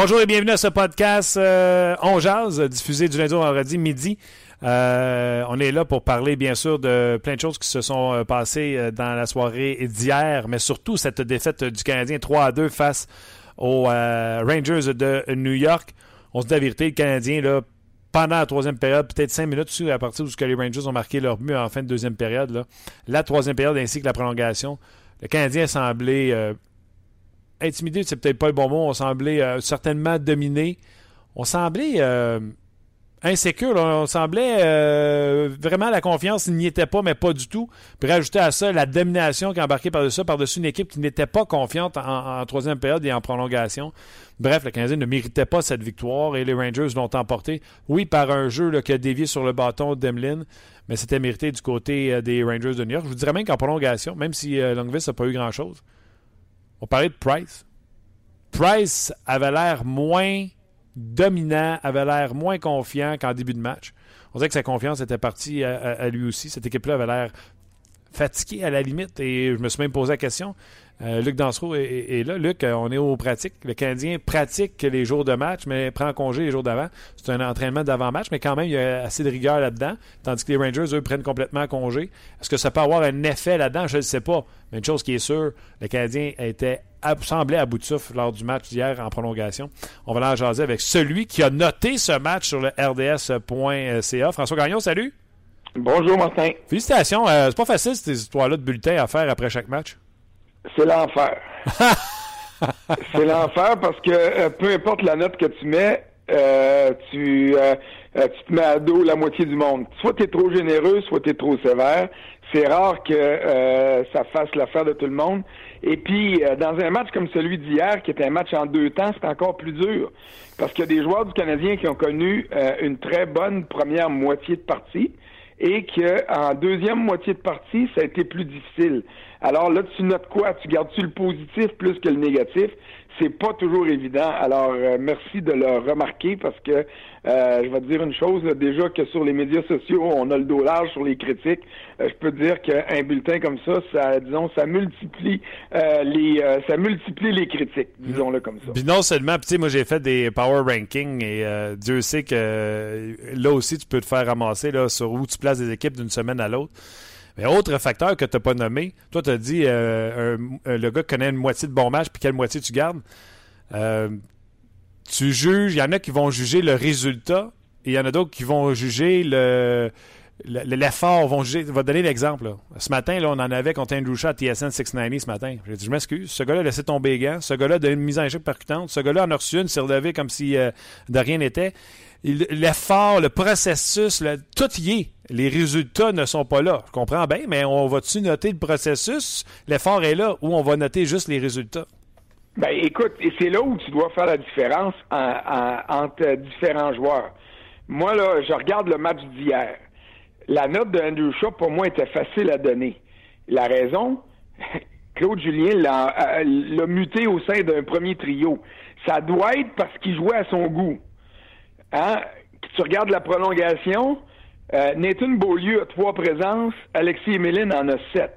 Bonjour et bienvenue à ce podcast euh, On Jazz, diffusé du lundi au vendredi midi. Euh, on est là pour parler, bien sûr, de plein de choses qui se sont euh, passées euh, dans la soirée d'hier, mais surtout cette défaite du Canadien 3 à 2 face aux Rangers de New York. On se dit la vérité, le Canadien, là, pendant la troisième période, peut-être cinq minutes à partir où les Rangers ont marqué leur but en fin de deuxième période, la troisième période ainsi que la prolongation, le Canadien semblait intimidé, c'est peut-être pas le bon mot, on semblait euh, certainement dominé. On semblait euh, insécure, on semblait euh, vraiment la confiance n'y était pas, mais pas du tout. Puis rajouter à ça la domination qui embarquait par-dessus par-dessus une équipe qui n'était pas confiante en, troisième période et en prolongation. Bref, le Canadien ne méritait pas cette victoire et les Rangers l'ont emporté. Oui, par un jeu qui a dévié sur le bâton d'Emeline, mais c'était mérité du côté des Rangers de New York. Je vous dirais même qu'en prolongation, même si Longvis n'a pas eu grand-chose, on parlait de Price. Price avait l'air moins dominant, avait l'air moins confiant qu'en début de match. On dirait que sa confiance était partie à, à- à lui aussi. Cette équipe-là avait l'air fatiguée à la limite et je me suis même posé la question. Euh, Luc Dansereau est, est- est là. Luc, euh, on est au pratique. Le Canadien pratique les jours de match, mais prend congé les jours d'avant. C'est un entraînement d'avant-match, mais quand même, il y a assez de rigueur là-dedans. Tandis que les Rangers, eux, prennent complètement congé. Est-ce que ça peut avoir un effet là-dedans? Je ne sais pas. Mais une chose qui est sûre, le Canadien était semblait à bout de souffle lors du match d'hier en prolongation. On va aller en jaser avec celui qui a noté ce match sur le rds.ca. François Gagnon, salut! Bonjour Martin, Félicitations. Euh, c'est pas facile ces histoires-là de bulletins à faire après chaque match. C'est l'enfer. c'est l'enfer parce que euh, peu importe la note que tu mets, euh, tu, euh, euh, tu te mets à dos la moitié du monde. Soit tu es trop généreux, soit tu es trop sévère. C'est rare que euh, ça fasse l'affaire de tout le monde. Et puis, euh, dans un match comme celui d'hier, qui était un match en deux temps, c'est encore plus dur. Parce qu'il y a des joueurs du Canadien qui ont connu euh, une très bonne première moitié de partie et qu'en deuxième moitié de partie, ça a été plus difficile. Alors là, tu notes quoi? Tu gardes-tu le positif plus que le négatif? C'est pas toujours évident. Alors, euh, merci de le remarquer parce que euh, je vais te dire une chose, là, déjà que sur les médias sociaux, on a le dos large sur les critiques. Euh, je peux te dire qu'un bulletin comme ça, ça, disons, ça multiplie euh, les euh, ça multiplie les critiques, disons-le comme ça. Puis non seulement, puis tu sais, moi j'ai fait des power rankings et euh, Dieu sait que là aussi tu peux te faire ramasser là, sur où tu places des équipes d'une semaine à l'autre. Mais autre facteur que tu n'as pas nommé, toi tu as dit euh, un- un- le gars connaît une moitié de bon match, puis quelle moitié tu gardes. Euh, tu juges, il y en a qui vont juger le résultat, et il y en a d'autres qui vont juger le- l'effort, vont te donner l'exemple. Ce matin, là, on en avait contre Andrew Shaw à TSN 690 ce matin. J'ai dit, je m'excuse. Ce gars-là a laissé tomber les. Ce gars-là a donné une mise en échec percutante. Ce gars-là en a reçu une, s'est relevé comme si euh, de rien n'était. L'effort, le processus, tout y est. Les résultats ne sont pas là. Je comprends bien, mais on va-tu noter le processus? L'effort est là, ou on va noter juste les résultats? Ben écoute, c'est là où tu dois faire la différence en- en- entre différents joueurs. Moi, là, je regarde le match d'hier. La note de Andrew Shaw, pour moi, était facile à donner. La raison, Claude Julien l'a euh, l'a muté au sein d'un premier trio. Ça doit être parce qu'il jouait à son goût. Hein? Tu regardes la prolongation, euh, Nathan Beaulieu a trois présences, Alexis Emeline en a sept.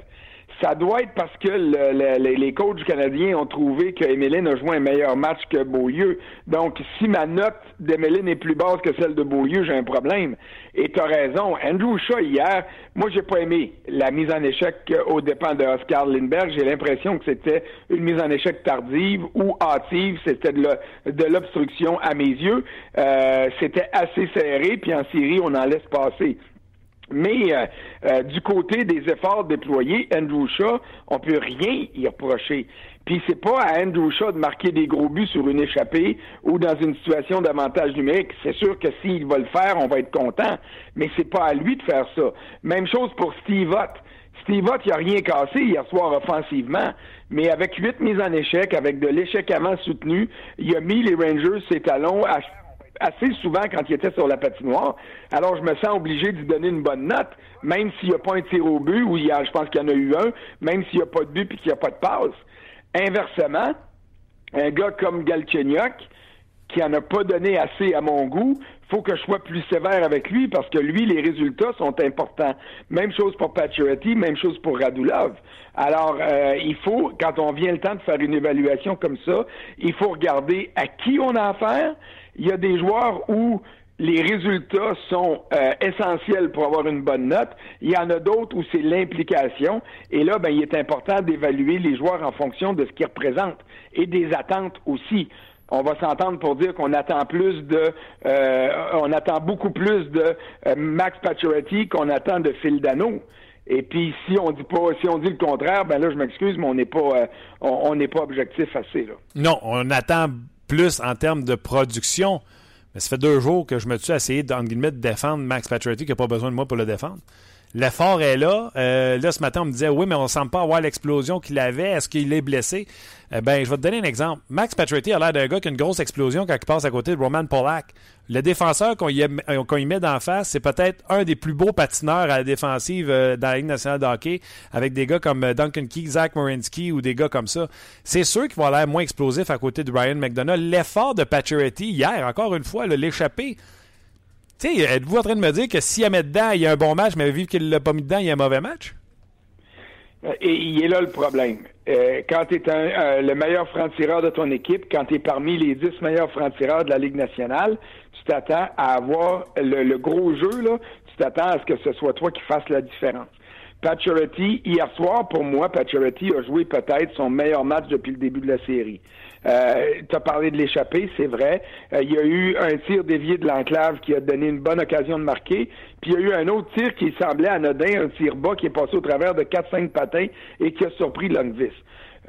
Ça doit être parce que les coachs canadiens ont trouvé que a joué un meilleur match que Beaulieu. Donc, si ma note d'Emeline est plus basse que celle de Beaulieu, j'ai un problème. Et tu as raison. Andrew Shaw, hier, moi, j'ai pas aimé la mise en échec au dépend de Oscar Lindbergh. J'ai l'impression que c'était une mise en échec tardive ou hâtive. C'était de l'obstruction à mes yeux. Euh, c'était assez serré, puis en série, on en laisse passer. Mais euh, euh, du côté des efforts déployés, Andrew Shaw, on peut rien y reprocher. Puis c'est pas à Andrew Shaw de marquer des gros buts sur une échappée ou dans une situation d'avantage numérique. C'est sûr que s'il va le faire, on va être content. Mais c'est pas à lui de faire ça. Même chose pour Steve Ott. Steve Ott, il a rien cassé hier soir offensivement. Mais avec huit mises en échec, avec de l'échec avant soutenu, il a mis les Rangers ses talons à assez souvent quand il était sur la patinoire. Alors, je me sens obligé lui donner une bonne note, même s'il n'y a pas un tir au but, ou il y a, je pense qu'il y en a eu un, même s'il n'y a pas de but et qu'il n'y a pas de passe. Inversement, un gars comme Galchenyuk, qui n'en a pas donné assez à mon goût, faut que je sois plus sévère avec lui parce que lui, les résultats sont importants. Même chose pour Pacioretty, même chose pour Radulov. Alors, euh, il faut, quand on vient le temps de faire une évaluation comme ça, il faut regarder à qui on a affaire, il y a des joueurs où les résultats sont euh, essentiels pour avoir une bonne note. Il y en a d'autres où c'est l'implication. Et là, ben, il est important d'évaluer les joueurs en fonction de ce qu'ils représentent et des attentes aussi. On va s'entendre pour dire qu'on attend plus de, euh, on attend beaucoup plus de euh, Max Pacioretty qu'on attend de Phil Dano. Et puis si on dit pas, si on dit le contraire, ben là je m'excuse, mais on n'est pas, on n'est pas objectif assez là. Non, on attend plus en termes de production. Mais ça fait deux jours que je me suis essayé de défendre Max Pacioretty qui n'a pas besoin de moi pour le défendre. L'effort est là. Euh, là, ce matin, on me disait oui, mais on ne semble pas avoir l'explosion qu'il avait. Est-ce qu'il est blessé? Eh ben, je vais te donner un exemple. Max Pacioretty a l'air d'un gars qui a une grosse explosion quand il passe à côté de Roman Polak. Le défenseur qu'on y, euh, met d'en face, c'est peut-être un des plus beaux patineurs à la défensive euh, dans la Ligue nationale de hockey, avec des gars comme Duncan Key, Zach Morinsky ou des gars comme ça. C'est sûr qu'il va l'air moins explosif à côté de Ryan McDonough. L'effort de Pacioretty hier, encore une fois, l'échappée, tu sais, êtes-vous en train de me dire que s'il met dedans, il y a un bon match, mais vu qu'il l'a pas mis dedans, il y a un mauvais match? Et il est là le problème. Euh, quand tu es euh, le meilleur franc-tireur de ton équipe, quand tu es parmi les dix meilleurs francs-tireurs de la Ligue nationale, tu t'attends à avoir le, gros jeu, là, tu t'attends à ce que ce soit toi qui fasses la différence. Pacioretty, hier soir, pour moi, Pacioretty a joué peut-être son meilleur match depuis le début de la série. Euh, tu as parlé de l'échappée, c'est vrai. Euh, il y a eu un tir dévié de l'enclave qui a donné une bonne occasion de marquer. Puis il y a eu un autre tir qui semblait anodin, un tir bas qui est passé au travers de 4-5 patins et qui a surpris Longvis.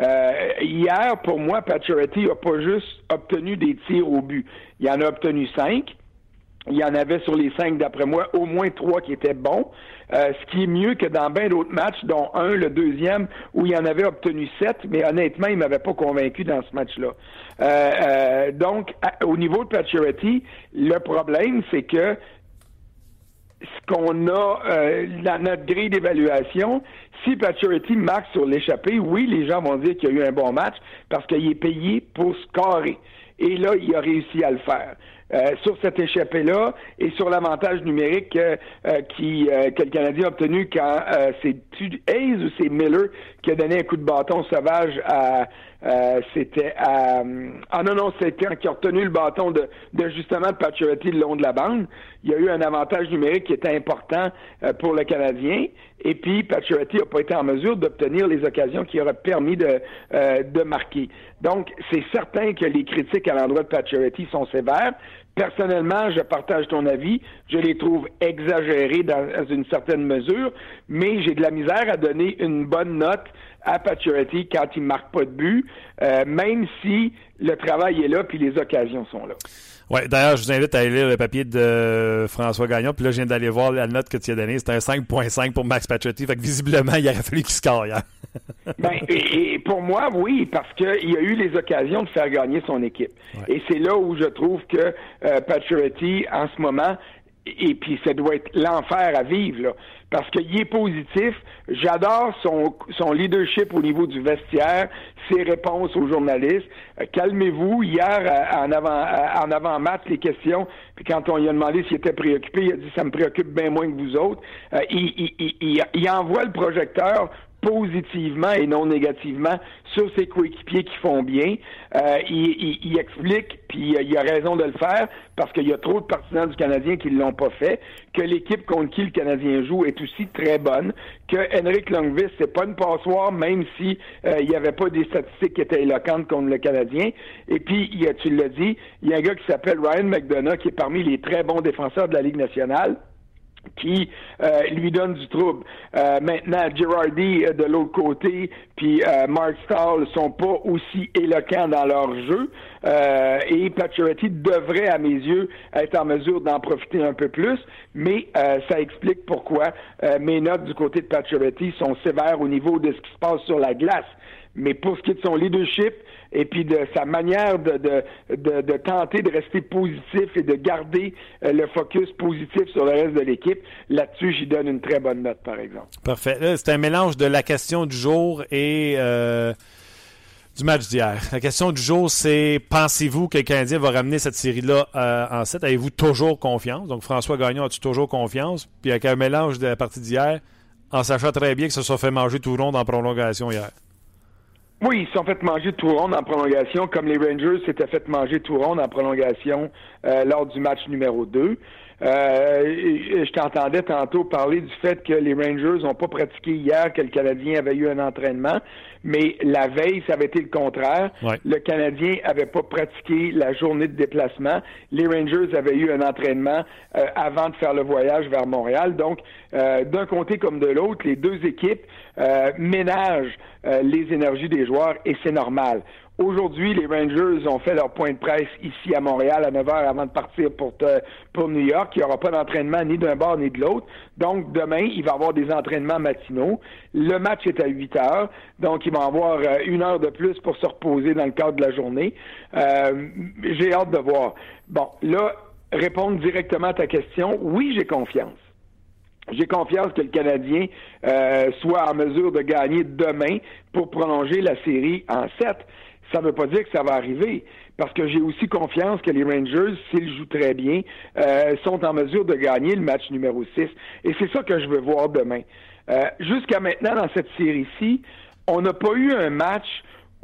Euh, hier, pour moi, Pacioretty n'a pas juste obtenu des tirs au but. Il en a obtenu cinq. Il y en avait sur les cinq, d'après moi, au moins trois qui étaient bons. Euh, ce qui est mieux que dans bien d'autres matchs, dont un, le deuxième, où il en avait obtenu sept, mais honnêtement, il m'avait pas convaincu dans ce match-là. Euh, euh, donc, au niveau de Pacioretty, le problème, c'est que ce qu'on a dans notre grille d'évaluation, si Pacioretty marque sur l'échappée, oui, les gens vont dire qu'il y a eu un bon match parce qu'il est payé pour scorer. Et là, il a réussi à le faire. Euh, sur cette échappée-là et sur l'avantage numérique euh, qui, euh, que le Canadien a obtenu quand c'est Hayes ou c'est Miller qui a donné un coup de bâton sauvage à c'était à ah non non c'était qui a retenu le bâton de, de justement de Pacioretty le long de la bande. Il y a eu un avantage numérique qui était important pour le Canadien et puis Pacioretty n'a pas été en mesure d'obtenir les occasions qui auraient permis de de marquer. Donc c'est certain que les critiques à l'endroit de Pacioretty sont sévères. Personnellement, je partage ton avis. Je les trouve exagérés dans une certaine mesure, mais j'ai de la misère à donner une bonne note à Pacioretty quand il marque pas de but, euh, même si le travail est là puis les occasions sont là. Oui, d'ailleurs, je vous invite à aller lire le papier de François Gagnon. Puis là, je viens d'aller voir la note que tu as donnée. C'était un 5.5 pour Max Pacioretty. Fait que visiblement, il aurait fallu qu'il score hier. ben, et, pour moi, oui, parce qu'il a eu les occasions de faire gagner son équipe. Et c'est là où je trouve que euh, Pacioretty, en ce moment, et puis ça doit être l'enfer à vivre, là, parce qu'il est positif. J'adore son, son leadership au niveau du vestiaire, ses réponses aux journalistes. Euh, calmez-vous. Hier, euh, en avant, euh, avant les questions, puis quand on lui a demandé s'il était préoccupé, il a dit ça me préoccupe bien moins que vous autres. il, il, il, il envoie le projecteur positivement et non négativement sur ses coéquipiers qui font bien. Euh, il, il, explique, puis il a raison de le faire, parce qu'il y a trop de partisans du Canadien qui ne l'ont pas fait, que l'équipe contre qui le Canadien joue est aussi très bonne, que Henrik Longvis, c'est pas une passoire, même si euh, il n'y avait pas des statistiques qui étaient éloquentes contre le Canadien. Et puis, il y a, tu l'as dit, il y a un gars qui s'appelle Ryan McDonough, qui est parmi les très bons défenseurs de la Ligue nationale qui euh, lui donne du trouble. Euh, maintenant, Girardi euh, de l'autre côté, puis Mark Stahl sont pas aussi éloquents dans leur jeu. et Pacioretty devrait, à mes yeux, être en mesure d'en profiter un peu plus. Mais ça explique pourquoi mes notes du côté de Pacioretty sont sévères au niveau de ce qui se passe sur la glace. Mais pour ce qui est de son leadership, et puis de sa manière de, tenter de rester positif et de garder euh, le focus positif sur le reste de l'équipe. Là-dessus, j'y donne une très bonne note, par exemple. Parfait. C'est un mélange de la question du jour et euh, du match d'hier. La question du jour, c'est pensez-vous que le Canadien va ramener cette série-là euh, en 7? Avez-vous toujours confiance? Donc, François Gagnon, as-tu toujours confiance? Puis avec un mélange de la partie d'hier, en sachant très bien que ça soit fait manger tout monde en prolongation hier. Oui, ils sont fait manger tout rond en prolongation, comme les Rangers s'étaient fait manger tout rond en prolongation euh, lors du match numéro 2. Euh, je t'entendais tantôt parler du fait que les Rangers n'ont pas pratiqué hier, que le Canadien avait eu un entraînement, mais la veille, ça avait été le contraire. Le Canadien avait pas pratiqué la journée de déplacement. Les Rangers avaient eu un entraînement euh, avant de faire le voyage vers Montréal. Donc, euh, d'un côté comme de l'autre, les deux équipes ménagent les énergies des joueurs et c'est normal. Aujourd'hui, les Rangers ont fait leur point de presse ici à Montréal à 9 h avant de partir pour, pour New York. Il n'y aura pas d'entraînement ni d'un bord ni de l'autre. Donc, demain, il va y avoir des entraînements matinaux. Le match est à 8 heures. Donc, il va avoir euh, une heure de plus pour se reposer dans le cadre de la journée. Euh, j'ai hâte de voir. Bon, là, répondre directement à ta question, oui, j'ai confiance. J'ai confiance que le Canadien euh, soit en mesure de gagner demain pour prolonger la série en 7 ça ne veut pas dire que ça va arriver, parce que j'ai aussi confiance que les Rangers, s'ils jouent très bien, euh, sont en mesure de gagner le match numéro 6. Et c'est ça que je veux voir demain. Euh, jusqu'à maintenant, dans cette série-ci, on n'a pas eu un match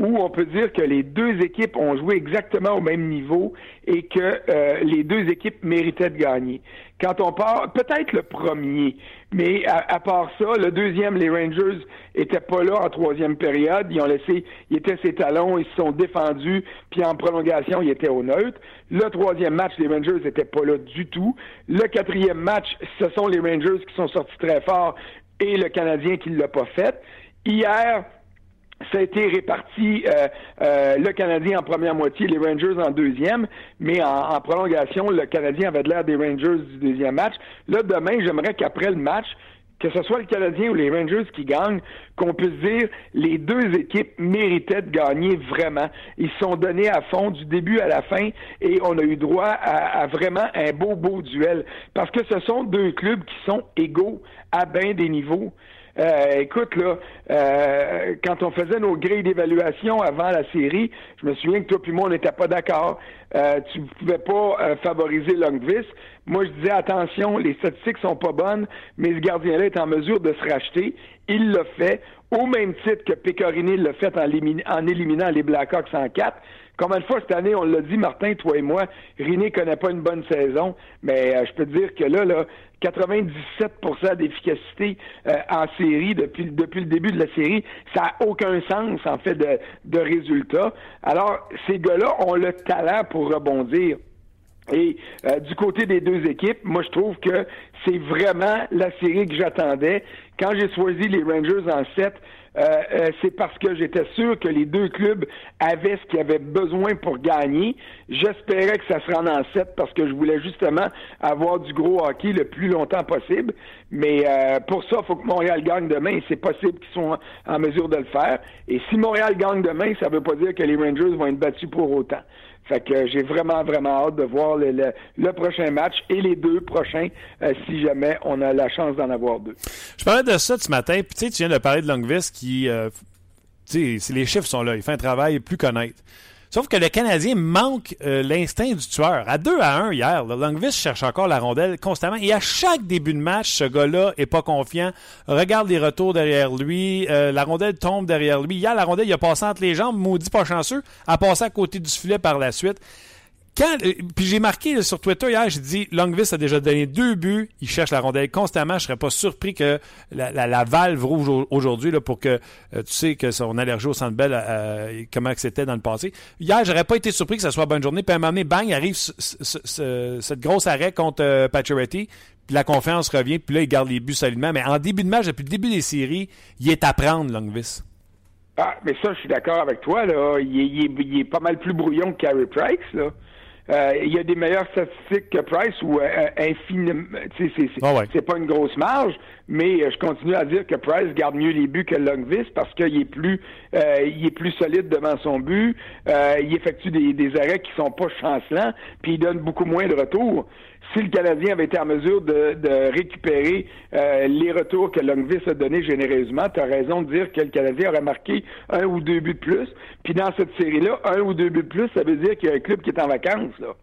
où on peut dire que les deux équipes ont joué exactement au même niveau et que euh, les deux équipes méritaient de gagner. Quand on part, peut-être le premier, mais à, part ça, le deuxième, les Rangers étaient pas là en troisième période. Ils ont laissé, ils étaient ses talons, ils se sont défendus, puis en prolongation, ils étaient au neutre. Le troisième match, les Rangers étaient pas là du tout. Le quatrième match, ce sont les Rangers qui sont sortis très fort et le Canadien qui l'a pas fait. Hier, ça a été réparti euh, euh, le Canadien en première moitié, les Rangers en deuxième, mais en, prolongation, le Canadien avait de l'air des Rangers du deuxième match. Là, demain, j'aimerais qu'après le match, que ce soit le Canadien ou les Rangers qui gagnent, qu'on puisse dire les deux équipes méritaient de gagner vraiment. Ils se sont donnés à fond du début à la fin et on a eu droit à, à vraiment un beau, beau duel. Parce que ce sont deux clubs qui sont égaux à bien des niveaux. Euh, écoute, là, euh, quand on faisait nos grilles d'évaluation avant la série, je me souviens que toi et moi, on n'était pas d'accord. Euh, tu ne pouvais pas favoriser Longvis. Moi, je disais, attention, les statistiques sont pas bonnes, mais ce gardien-là est en mesure de se racheter. Il l'a fait, au même titre que Pecorini l'a fait en, éliminant les Blackhawks en quatre. Combien de fois cette année, on l'a dit, Martin, toi et moi, Riné connaît pas une bonne saison, mais je peux te dire que là, là, 97% d'efficacité euh, en série depuis, depuis le début de la série. Ça n'a aucun sens, en fait, de, de résultats. Alors, ces gars-là ont le talent pour rebondir. Et euh, du côté des deux équipes, moi je trouve que c'est vraiment la série que j'attendais. Quand j'ai choisi les Rangers en 7, euh, euh, c'est parce que j'étais sûr que les deux clubs avaient ce qu'ils avaient besoin pour gagner. J'espérais que ça se rende en 7 parce que je voulais justement avoir du gros hockey le plus longtemps possible. Mais pour ça, il faut que Montréal gagne demain et c'est possible qu'ils soient en mesure de le faire. Et si Montréal gagne demain, ça ne veut pas dire que les Rangers vont être battus pour autant. Fait que j'ai vraiment, vraiment hâte de voir le, prochain match et les deux prochains euh, si jamais on a la chance d'en avoir deux. Je parlais de ça ce matin, puis tu viens de parler de Longvis qui, euh, tu sais, les chiffres sont là, il fait un travail plus connaître. Sauf que le Canadien manque euh, l'instinct du tueur. À 2 à 1 hier, le Longvis cherche encore la rondelle constamment. Et à chaque début de match, ce gars-là est pas confiant. Regarde les retours derrière lui. Euh, la rondelle tombe derrière lui. Hier, la rondelle, il a passé entre les jambes. Maudit pas chanceux. A passé à côté du filet par la suite. Euh, puis j'ai marqué sur Twitter hier, j'ai dit Longvis a déjà donné deux buts, il cherche la rondelle constamment. Je serais pas surpris que la, valve rouge aujourd'hui pour que euh, tu sais que son allergie au centre belle, euh, comment c'était dans le passé. Hier, j'aurais pas été surpris que ce soit bonne journée. Puis à un moment donné, bang, arrive cette grosse arrêt contre euh. Puis la confiance revient, puis là, il garde les buts solidement. Mais en début de match, depuis le début des séries, il est à prendre, Longvis. Ah, mais ça, je suis d'accord avec toi. Là. Il, est, il est pas mal plus brouillon que Carey Price. Là. Euh, il y a des meilleures statistiques que Price ou euh, infiniment. C'est, ah c'est pas une grosse marge, mais euh, je continue à dire que Price garde mieux les buts que Longvis parce qu'il est plus euh, il est plus solide devant son but. il effectue des, des arrêts qui sont pas chancelants, puis il donne beaucoup moins de retours si le Canadien avait été en mesure de, récupérer euh, les retours que Longvis a donnés généreusement, tu as raison de dire que le Canadien aurait marqué un ou deux buts de plus. Puis dans cette série-là, un ou deux buts de plus, ça veut dire qu'il y a un club qui est en vacances. Là.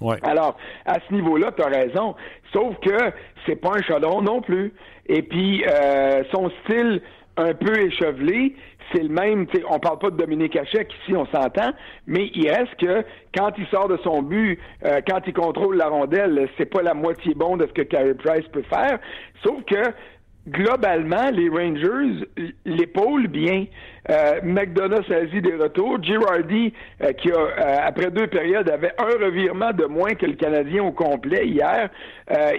Ouais. Alors, à ce niveau-là, tu as raison. Sauf que c'est pas un chaudron non plus. Et puis, euh, son style un peu échevelé, c'est le même, on parle pas de Dominique Hachek ici, on s'entend, mais il reste que quand il sort de son but, euh, quand il contrôle la rondelle, c'est pas la moitié bon de ce que Carey Price peut faire, sauf que globalement, les Rangers l'épaulent bien. Euh, McDonough saisit des retours. Girardi, euh, qui a, euh, après deux périodes, avait un revirement de moins que le Canadien au complet hier.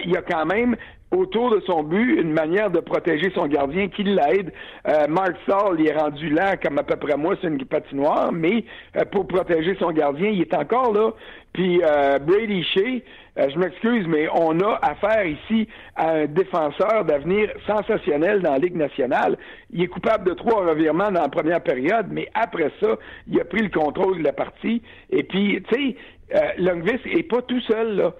Il a quand même autour de son but une manière de protéger son gardien qui l'aide. Euh, Mark Saul, il est rendu là, comme à peu près moi, c'est une patinoire, mais euh, pour protéger son gardien, il est encore là. Puis euh, Brady Shea, je m'excuse, mais on a affaire ici à un défenseur d'avenir sensationnel dans la Ligue nationale. Il est coupable de trois revirements dans la première période, mais après ça, il a pris le contrôle de la partie. Et puis, tu sais, Longvis est pas tout seul là.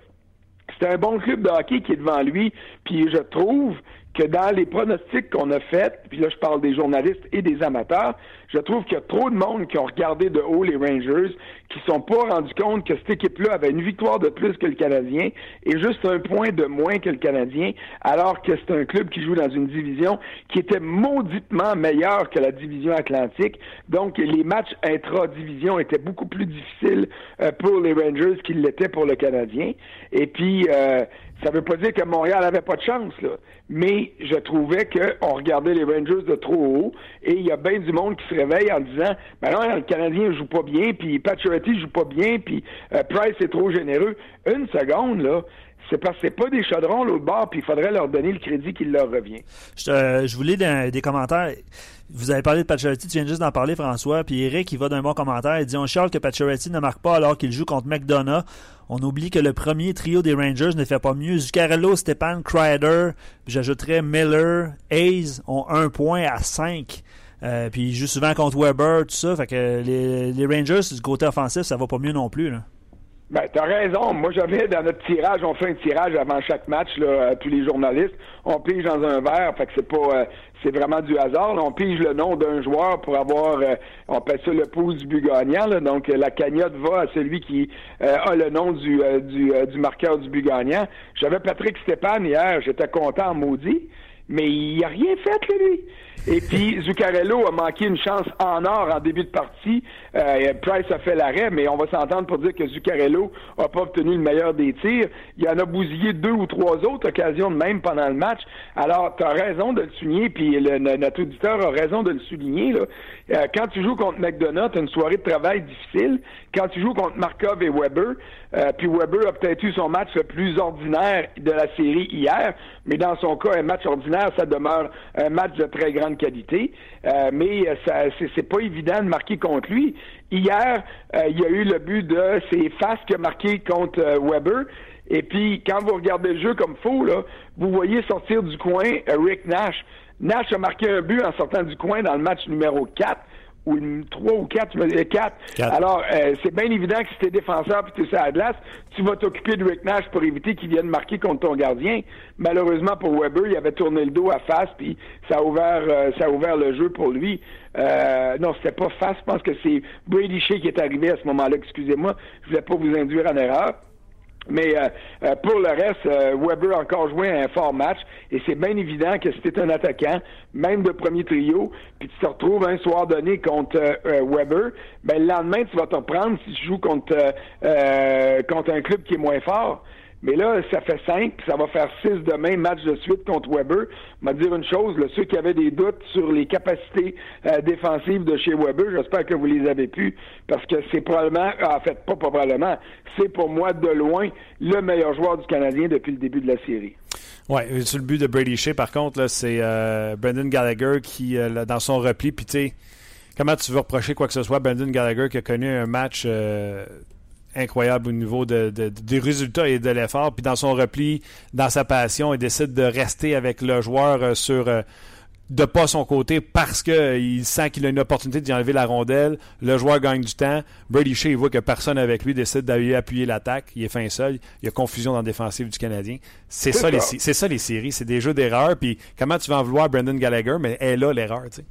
C'est un bon club de hockey qui est devant lui, puis je trouve que dans les pronostics qu'on a faits, puis là je parle des journalistes et des amateurs, je trouve qu'il y a trop de monde qui ont regardé de haut les Rangers, qui sont pas rendus compte que cette équipe-là avait une victoire de plus que le Canadien et juste un point de moins que le Canadien, alors que c'est un club qui joue dans une division qui était mauditement meilleure que la division atlantique. Donc les matchs intra-division étaient beaucoup plus difficiles euh, pour les Rangers qu'ils l'étaient pour le Canadien. Et puis euh, ça veut pas dire que Montréal avait pas de chance, là. Mais je trouvais qu'on regardait les Rangers de trop haut et il y a bien du monde qui se réveille en disant Ben non, le Canadien joue pas bien, puis Pacioretty joue pas bien, puis euh, Price est trop généreux. Une seconde, là. C'est parce que c'est pas des chaudrons l'autre bord, puis il faudrait leur donner le crédit qui leur revient. Je, euh, je voulais des, commentaires. Vous avez parlé de Pacioretty, tu viens juste d'en parler, François. Puis Eric, il va d'un bon commentaire. Il dit On charle que Pacioretty ne marque pas alors qu'il joue contre McDonough. On oublie que le premier trio des Rangers ne fait pas mieux. Zuccarello, Stepan, Kreider, j'ajouterais Miller, Hayes ont un point à cinq. Euh, puis joue souvent contre Weber, tout ça. Fait que les, Rangers, du côté offensif, ça va pas mieux non plus. Là. Ben, t'as raison. Moi, j'avais dans notre tirage, on fait un tirage avant chaque match, là, à tous les journalistes. On pige dans un verre, fait que c'est pas, euh, c'est vraiment du hasard. on pige le nom d'un joueur pour avoir, euh, on appelle ça le pouce du but gagnant. donc, la cagnotte va à celui qui a le nom du, du, du marqueur du but gagnant. J'avais Patrick Stéphane hier, j'étais content, maudit, mais il a rien fait, lui. Et puis, Zuccarello a manqué une chance en or en début de partie. Euh, Price a fait l'arrêt, mais on va s'entendre pour dire que Zuccarello n'a pas obtenu le meilleur des tirs. Il en a bousillé deux ou trois autres occasions de même pendant le match. Alors, tu as raison de le souligner, puis notre auditeur a raison de le souligner. Là. Euh, quand tu joues contre McDonough, tu une soirée de travail difficile. Quand tu joues contre Markov et Weber, euh, puis Weber a peut-être eu son match le plus ordinaire de la série hier, mais dans son cas, un match ordinaire, ça demeure un match de très grande qualité. Euh, mais ça, c'est, pas évident de marquer contre lui. Hier, euh, il y a eu le but de c'est Fast qui a marqué contre Weber. Et puis, quand vous regardez le jeu comme faux, là, vous voyez sortir du coin Rick Nash. Nash a marqué un but en sortant du coin dans le match numéro 4 ou le 3 ou 4, je me dis 4. Alors, euh, c'est bien évident que si t'es défenseur puis tu es sur la glace, tu vas t'occuper de Rick Nash pour éviter qu'il vienne marquer contre ton gardien. Malheureusement pour Weber, il avait tourné le dos à face puis ça a ouvert euh, ça a ouvert le jeu pour lui. Euh, non, c'était pas face, je pense que c'est Brady Shea qui est arrivé à ce moment-là, excusez-moi, je voulais pas vous induire en erreur. Mais euh, euh, pour le reste, euh, Weber a encore joué un fort match et c'est bien évident que tu un attaquant, même de premier trio, puis tu te retrouves un soir donné contre Weber, ben le lendemain tu vas te reprendre si tu joues contre contre un club qui est moins fort. Mais là, ça fait cinq, puis ça va faire six demain, match de suite contre Weber. Je dire une chose, ceux qui avaient des doutes sur les capacités euh, défensives de chez Weber, j'espère que vous les avez pu, parce que c'est probablement, en fait, pas probablement, c'est pour moi de loin le meilleur joueur du Canadien depuis le début de la série. Oui, sur le but de Brady Shea, par contre, c'est euh, Brendan Gallagher qui, euh, dans son repli, puis tu sais, comment tu veux reprocher quoi que ce soit, Brendan Gallagher qui a connu un match incroyable au niveau de, des résultats et de l'effort. Puis dans son repli, dans sa passion, il décide de rester avec le joueur euh, sur euh, de pas son côté parce qu'il sent qu'il a une opportunité d'y enlever la rondelle. Le joueur gagne du temps. Brady Shea, il voit que personne avec lui décide d'aller appuyer l'attaque. Il est fin seul. Il y a confusion dans la défensive du Canadien. C'est ça, les, c'est ça les séries. C'est des jeux d'erreur. Puis comment tu vas en vouloir Brendan Gallagher, mais elle a l'erreur, tu sais.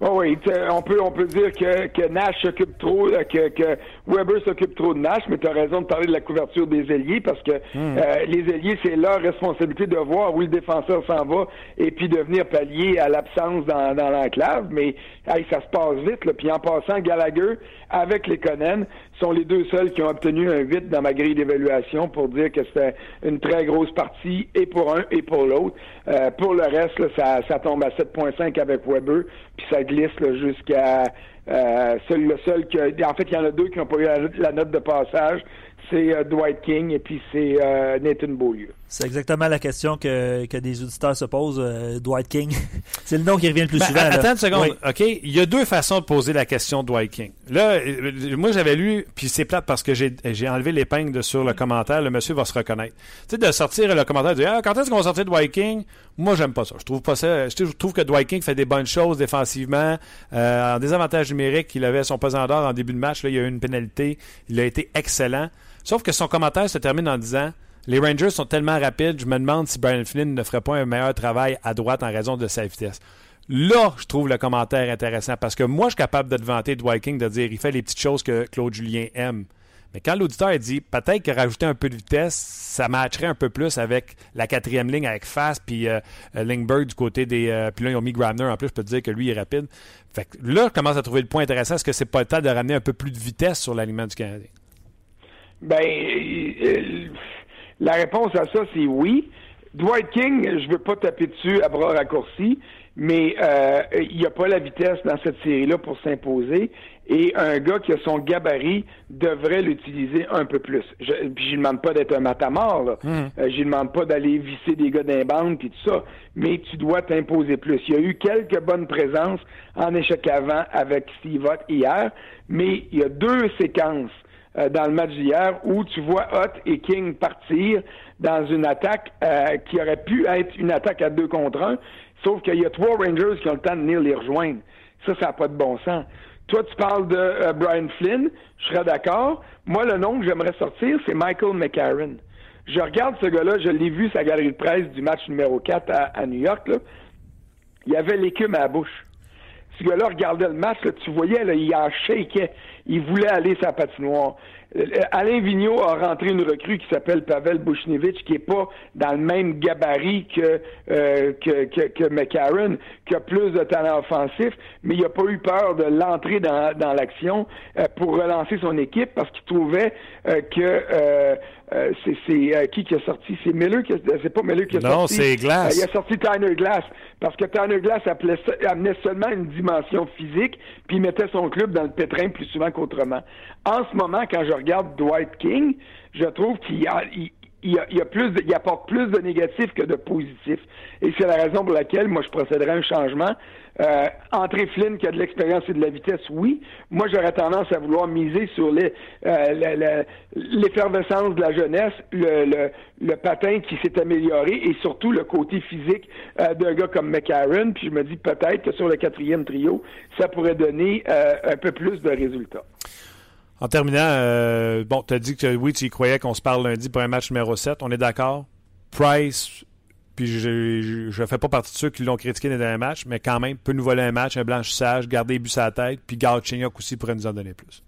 Oh oui, on peut on peut dire que, que Nash s'occupe trop, euh, que, que Weber s'occupe trop de Nash, mais tu as raison de parler de la couverture des ailiers parce que hmm. euh, les ailiers, c'est leur responsabilité de voir où le défenseur s'en va et puis de venir pallier à l'absence dans, dans l'enclave. Mais hey, ça se passe vite. Là. Puis en passant, Gallagher avec les Conan sont les deux seuls qui ont obtenu un 8 dans ma grille d'évaluation pour dire que c'était une très grosse partie et pour un et pour l'autre. Euh, pour le reste, là, ça, ça tombe à 7.5 avec Weber, puis ça glisse jusqu'à euh, le seul que. En fait, il y en a deux qui n'ont pas eu la, note de passage. C'est euh, Dwight King et puis c'est euh, Nathan Beaulieu. C'est exactement la question que, que des auditeurs se posent. Dwight King, c'est le nom qui revient le plus ben, souvent. Attends une seconde. OK, il y a deux façons de poser la question de Dwight King. Là, moi j'avais lu, puis c'est plate parce que j'ai enlevé l'épingle sur le commentaire. Le monsieur va se reconnaître. Tu sais, de sortir le commentaire, de dire ah, quand est-ce qu'on va sortir Dwight King? Moi, j'aime pas ça. Je trouve pas ça. Je trouve que Dwight King fait des bonnes choses défensivement, en désavantage numérique il avait son pesant d'or en début de match. Là, il y a eu une pénalité. Il a été excellent. Sauf que son commentaire se termine en disant Les Rangers sont tellement rapides, je me demande si Brian Flynn ne ferait pas un meilleur travail à droite en raison de sa vitesse. Là, je trouve le commentaire intéressant parce que moi, je suis capable de te vanter Dwight King de dire il fait les petites choses que Claude Julien aime. Mais quand l'auditeur dit peut-être que rajouter un peu de vitesse, ça matcherait un peu plus avec la quatrième ligne avec Fast puis euh, euh, Lingberg du côté des. Euh, puis là, ils ont mis Grabner en plus, je peux te dire que lui est rapide. Fait que là, je commence à trouver le point intéressant. Est-ce que c'est pas le temps de ramener un peu plus de vitesse sur l'aliment du Canadien? Ben, la réponse à ça, c'est oui. Dwight King, je veux pas taper dessus à bras raccourcis, mais il n'y a pas la vitesse dans cette série-là pour s'imposer. Et un gars qui a son gabarit devrait l'utiliser un peu plus. Je, puis je lui demande pas d'être un matamor, là. Mmh. Euh, je lui demande pas d'aller visser des gars d'un bande puis tout ça. Mais tu dois t'imposer plus. Il y a eu quelques bonnes présences en échec avant avec Steve Ott hier, mais il y a deux séquences euh, dans le match d'hier où tu vois Ott et King partir dans une attaque euh, qui aurait pu être une attaque à deux contre un, sauf qu'il y a trois Rangers qui ont le temps de venir les rejoindre. Ça, ça n'a pas de bon sens. Toi, tu parles de euh, Brian Flynn, je serais d'accord. Moi, le nom que j'aimerais sortir, c'est Michael McCarron. Je regarde ce gars-là, je l'ai vu sa galerie de presse du match numéro 4 à, New York. Là. Il avait l'écume à la bouche. Ce gars-là regardait le match, tu voyais, là, il en shakeait. Il voulait aller sa patinoire. Euh, Alain Vigneault a rentré une recrue qui s'appelle Pavel Bushnevich, qui est pas dans le même gabarit que, euh, que, que, que, McCarron, qui a plus de talent offensif, mais il n'a pas eu peur de l'entrer dans, dans l'action euh, pour relancer son équipe parce qu'il trouvait que c'est qui qui a sorti? C'est Miller qui c'est pas Miller qui a sorti. Non, c'est Glass. il a sorti Tyner Glass parce que Tyner Glass appelait, amenait seulement une dimension physique puis il mettait son club dans le pétrin plus souvent qu'autrement. En ce moment, quand je regarde Dwight King, je trouve qu'il a, a plus il apporte plus de négatifs que de positifs. Et c'est la raison pour laquelle moi je procéderai à un changement. Euh, entrer Flynn qui a de l'expérience et de la vitesse, oui. Moi, j'aurais tendance à vouloir miser sur euh, l'effervescence de la jeunesse, le patin qui s'est amélioré et surtout le côté physique euh, d'un gars comme McCarron. Puis je me dis peut-être que sur le quatrième trio, ça pourrait donner euh, un peu plus de résultats. En terminant, euh, bon, tu as dit que oui, tu y croyais qu'on se parle lundi pour un match numéro 7. On est d'accord. Price, puis je ne fais pas partie de ceux qui l'ont critiqué dans les derniers matchs, mais quand même, peut nous voler un match, un blanchissage, garder les buts à la tête, puis Galchenyuk aussi pourrait nous en donner plus.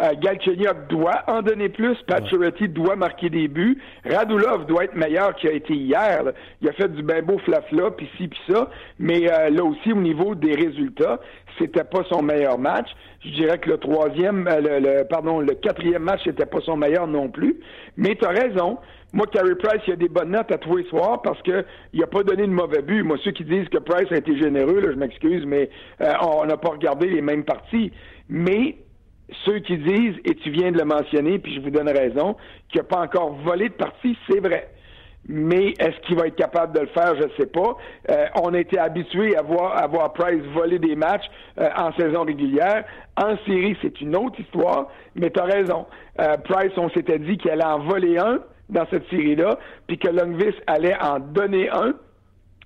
Euh, Galchenyuk doit en donner plus. Pacioretty doit marquer des buts. Radulov doit être meilleur qu'il a été hier. Il a fait du bien beau flafla, puis ci, puis ça. Mais euh, là aussi, au niveau des résultats, c'était pas son meilleur match. Je dirais que le troisième, euh, le, pardon, le quatrième match n'était pas son meilleur non plus. Mais tu as raison. Moi, Carey Price, il a des bonnes notes à tous les soirs parce qu'il n'a pas donné de mauvais but. Moi, ceux qui disent que Price a été généreux, là, je m'excuse, mais on n'a pas regardé les mêmes parties. Mais ceux qui disent, et tu viens de le mentionner, puis je vous donne raison, qu'il n'a pas encore volé de partie, c'est vrai. Mais est-ce qu'il va être capable de le faire? Je ne sais pas. Euh, on été habitué à voir, à voir Price voler des matchs euh, en saison régulière. En série, c'est une autre histoire, mais tu as raison. Euh, Price, on s'était dit qu'il allait en voler un dans cette série-là, puis que Longvis allait en donner un.